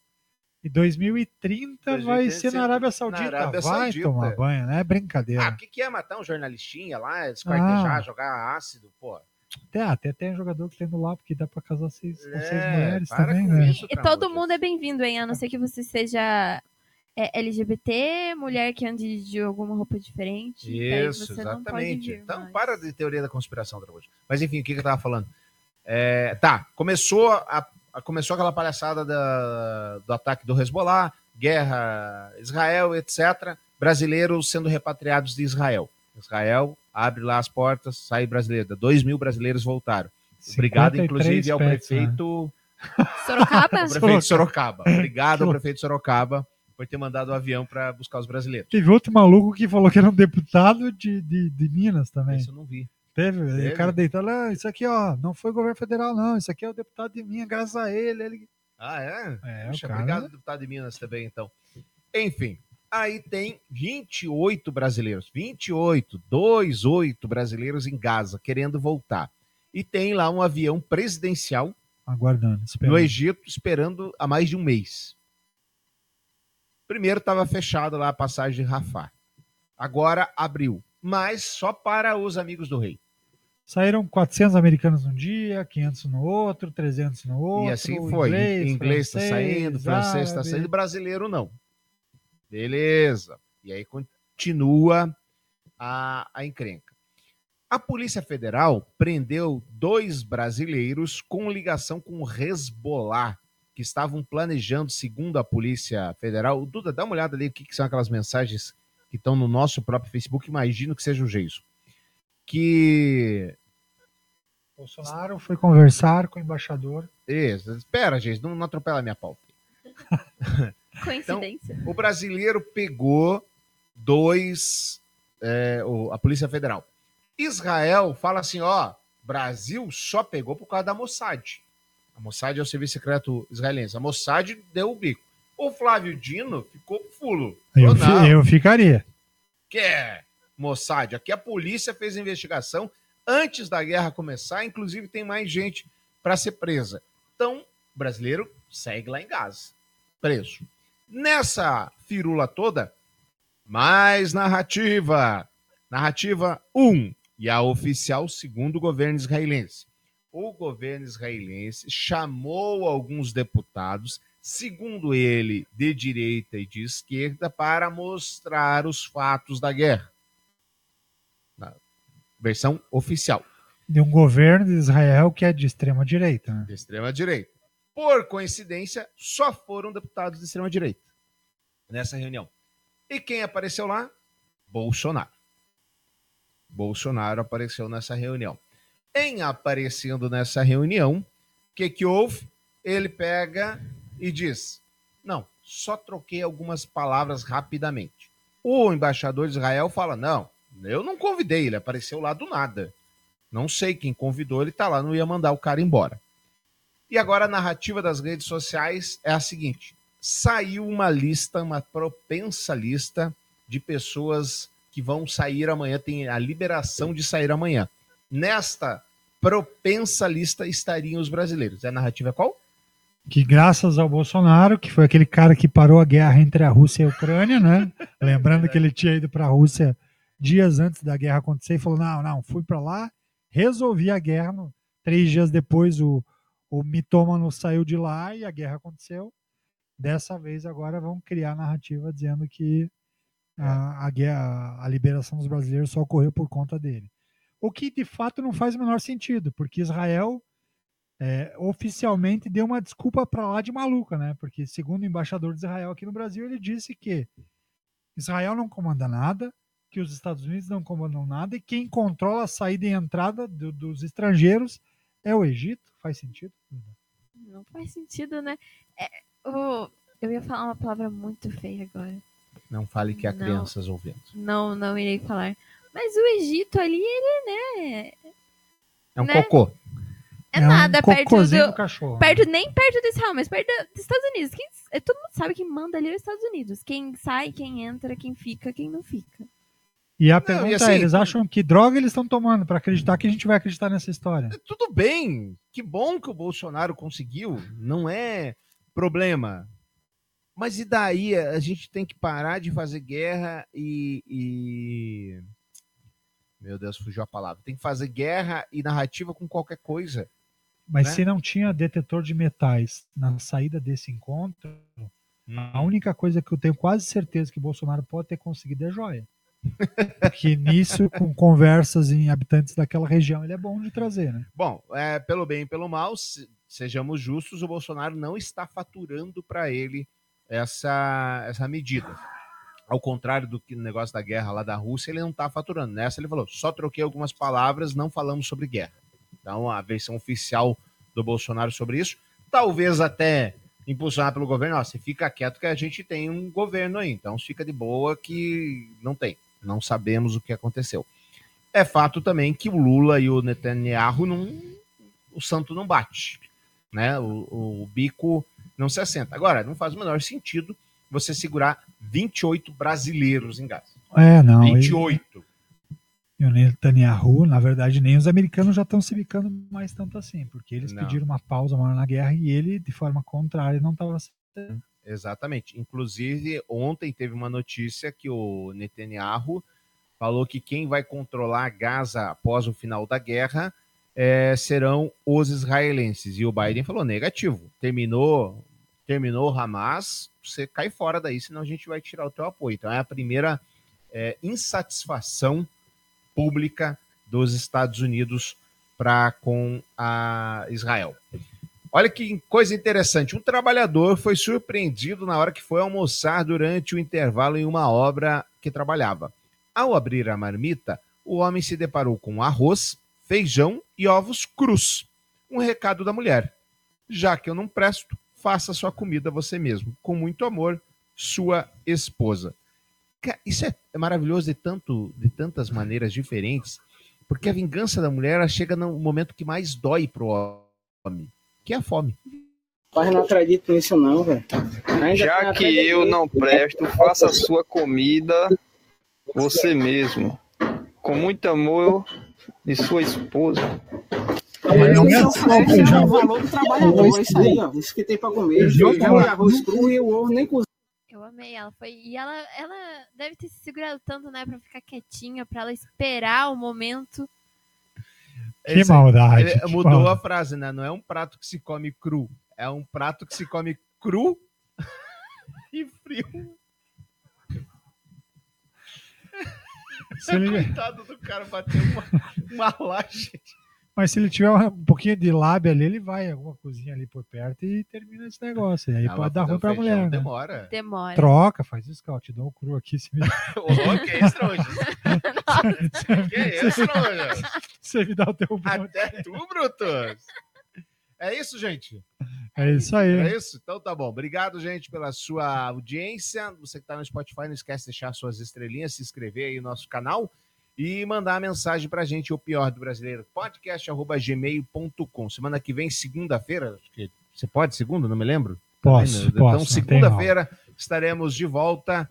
E 2030 vai ser na Arábia Saudita. Na Arábia vai Saudita. tomar banho, né? É brincadeira. Ah, o que, que é matar um jornalistinha lá, esquartejar, Ah. jogar ácido, pô? Até, até tem jogador que tá indo lá, porque dá pra casar seis, com seis É, mulheres também, né? isso, E todo mundo é bem-vindo, hein? A não ser que você seja é, LGBT, mulher que ande de alguma roupa diferente. Isso, você não pode exatamente. Então, mais. para de teoria da conspiração, Draújo. Mas enfim, o que, que eu tava falando? É, tá, começou, a- começou aquela palhaçada da- do ataque do Hezbollah, guerra Israel, etc. Brasileiros sendo repatriados de Israel. Israel abre lá as portas, sai brasileiro. Dois mil brasileiros voltaram. Obrigado, 53 inclusive, ao pets, né? prefeito. Sorocaba? ao prefeito Sorocaba. Obrigado ao prefeito de Sorocaba por ter mandado o avião para buscar os brasileiros. Teve outro maluco que falou que era um deputado de, de, de Minas também. Isso eu não vi. Teve, Teve? o cara deitado lá, isso aqui, ó, não foi governo federal, não, isso aqui é o deputado de Minas, graças a ele. ele... Ah, é? É, Puxa, o cara- obrigado, deputado de Minas também, então. Enfim, aí tem 28 brasileiros, 28, 28 brasileiros em Gaza, querendo voltar. E tem lá um avião presidencial Aguardando, no esperando. Egito esperando há mais de um mês. Primeiro estava fechado lá a passagem de Rafah. Agora abriu, mas só para os amigos do rei. Saíram 400 americanos num dia, 500 no outro, 300 no outro. e assim foi. Inglês, Inglês está saindo, francês está saindo, brasileiro não. Beleza. E aí continua a, a encrenca. A Polícia Federal prendeu dois brasileiros com ligação com o Hezbollah, que estavam planejando, segundo a Polícia Federal. Duda, dá uma olhada ali o que, que são aquelas mensagens que estão no nosso próprio Facebook. Imagino que seja o Geiso. Que Bolsonaro foi conversar com o embaixador. Isso, espera, gente, não, não atropela a minha pauta. Coincidência. O brasileiro pegou dois, é, o- a Polícia Federal. Israel fala assim, ó, Brasil só pegou por causa da Mossad. A Mossad é o serviço secreto israelense. A Mossad deu o bico. O Flávio Dino ficou fulo. Eu, eu ficaria. que é Mossad. Aqui a polícia fez a investigação antes da guerra começar, inclusive tem mais gente para ser presa. Então, o brasileiro segue lá em Gaza, preso. Nessa firula toda, mais narrativa. Narrativa 1, e a oficial segundo o governo israelense. O governo israelense chamou alguns deputados, segundo ele, de direita e de esquerda, para mostrar os fatos da guerra. Versão oficial. De um governo de Israel que é de extrema direita. Né? de extrema direita. Por coincidência, só foram deputados de extrema direita nessa reunião. E quem apareceu lá? Bolsonaro. Bolsonaro apareceu nessa reunião. Em aparecendo nessa reunião, o que, que houve? Ele pega e diz: Não, só troquei algumas palavras rapidamente. O embaixador de Israel fala: Não, eu não convidei, ele apareceu lá do nada. Não sei quem convidou, ele tá lá, não ia mandar o cara embora. E agora a narrativa das redes sociais é a seguinte: saiu uma lista, uma propensa lista de pessoas que vão sair amanhã, tem a liberação de sair amanhã. Nesta propensa lista estariam os brasileiros. A narrativa é qual? Que graças ao Bolsonaro, que foi aquele cara que parou a guerra entre a Rússia e a Ucrânia, né? Lembrando que ele tinha ido para a Rússia dias antes da guerra acontecer e falou: não, não, fui para lá, resolvi a guerra. No- Três dias depois, o, o mitômano saiu de lá e a guerra aconteceu. Dessa vez, agora vão criar a narrativa dizendo que a, a, guerra, a liberação dos brasileiros só ocorreu por conta dele. O que de fato não faz o menor sentido, porque Israel é, oficialmente deu uma desculpa para lá de maluca, né? Porque, segundo o embaixador de Israel aqui no Brasil, ele disse que Israel não comanda nada, que os Estados Unidos não comandam nada e quem controla a saída e entrada do- dos estrangeiros é o Egito. Faz sentido? Não faz sentido, né? É, o- eu ia falar uma palavra muito feia agora. Não fale que há Não. crianças ouvindo. Não, não irei falar. Mas o Egito ali, ele, né? É um Né? cocô. É, É um nada perto cocôzinho do. do cachorro. Perto, nem perto do Israel, mas perto dos Estados Unidos. Quem, é, todo mundo sabe quem manda ali é os Estados Unidos. Quem sai, quem entra, quem fica, quem não fica. E a pergunta e assim, é, eles acham que droga eles estão tomando pra acreditar que a gente vai acreditar nessa história? Tudo bem, que bom que o Bolsonaro conseguiu, não é problema. Mas e daí? A gente tem que parar de fazer guerra e. e- Meu Deus, fugiu a palavra. Tem que fazer guerra e narrativa com qualquer coisa. Mas né? se não tinha detetor de metais na saída desse encontro, a única coisa que eu tenho quase certeza que Bolsonaro pode ter conseguido é joia. Porque nisso, com conversas em habitantes daquela região, ele é bom de trazer, né? Bom, é, pelo bem e pelo mal, se- sejamos justos, o Bolsonaro não está faturando para ele essa, essa medida. Ao contrário do que negócio da guerra lá da Rússia, ele não está faturando. Nessa ele falou, só troquei algumas palavras, não falamos sobre guerra. Então, a versão oficial do Bolsonaro sobre isso, talvez até impulsionada pelo governo, ó, você fica quieto que a gente tem um governo aí, então fica de boa que não tem. Não sabemos o que aconteceu. É fato também que o Lula e o Netanyahu não, o santo não bate, né? O, o bico não se assenta. Agora, não faz o menor sentido você segurar 28 brasileiros em Gaza. É, não. E, 28. e o Netanyahu, na verdade, nem os americanos já estão se bicando mais tanto assim, porque eles Não. pediram uma pausa maior na guerra e ele, de forma contrária, não estava Exatamente. Inclusive, ontem teve uma notícia que o Netanyahu falou que quem vai controlar Gaza após o final da guerra eh, serão os israelenses. E o Biden falou negativo. Terminou, terminou Hamas, você cai fora daí, senão a gente vai tirar o teu apoio. Então é a primeira eh, insatisfação pública dos Estados Unidos para com a Israel. Olha que coisa interessante. Um trabalhador foi surpreendido na hora que foi almoçar durante o intervalo em uma obra que trabalhava. Ao abrir a marmita, o homem se deparou com arroz, feijão e ovos crus. Um recado da mulher: já que eu não presto, faça sua comida você mesmo. Com muito amor, sua esposa. Isso é é maravilhoso de, tanto, de tantas maneiras diferentes, porque a vingança da mulher chega no momento que mais dói pro homem, que é a fome. Mas não acredito nisso não, velho. Ainda Já que eu não presto, faça a sua comida você mesmo. Com muito amor de sua esposa. Mas não é Isso só é feijão. o valor do trabalhador, é isso aí, ó. Isso que tem pra comer. Feijão e arroz cru e o ovo nem cozido. Eu amei ela. Foi, e ela, ela deve ter se segurado tanto, né, pra ficar quietinha, pra ela esperar o momento. Que Esse- maldade, ele que mudou maldade. a frase, né? Não é um prato que se come cru, é um prato que se come cru e frio. Se ele- Coitado do cara bateu uma, uma laje. Mas se ele tiver um pouquinho de lábia ali, ele vai alguma cozinha ali por perto e termina esse negócio. E aí Ah, pode dar ruim pra feijão mulher, né? demora. Demora. Troca, faz isso, cara. Eu te dou um cru aqui. Se me... Ô, que isso, Que isso, trouxa? Você me dá o teu bom. Até tu, Brutus. É isso, gente? É isso aí. É isso? Então tá bom. Obrigado, gente, pela sua audiência. Você que tá no Spotify, não esquece de deixar suas estrelinhas, se inscrever aí no nosso canal e mandar a mensagem pra gente, o pior do brasileiro, podcast.gmail.com. Semana que vem, segunda-feira, acho que você pode segunda, não me lembro? Posso, Tá vendo? posso, Então, segunda-feira estaremos de volta.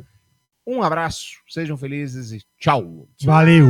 Um abraço, sejam felizes e tchau. Valeu.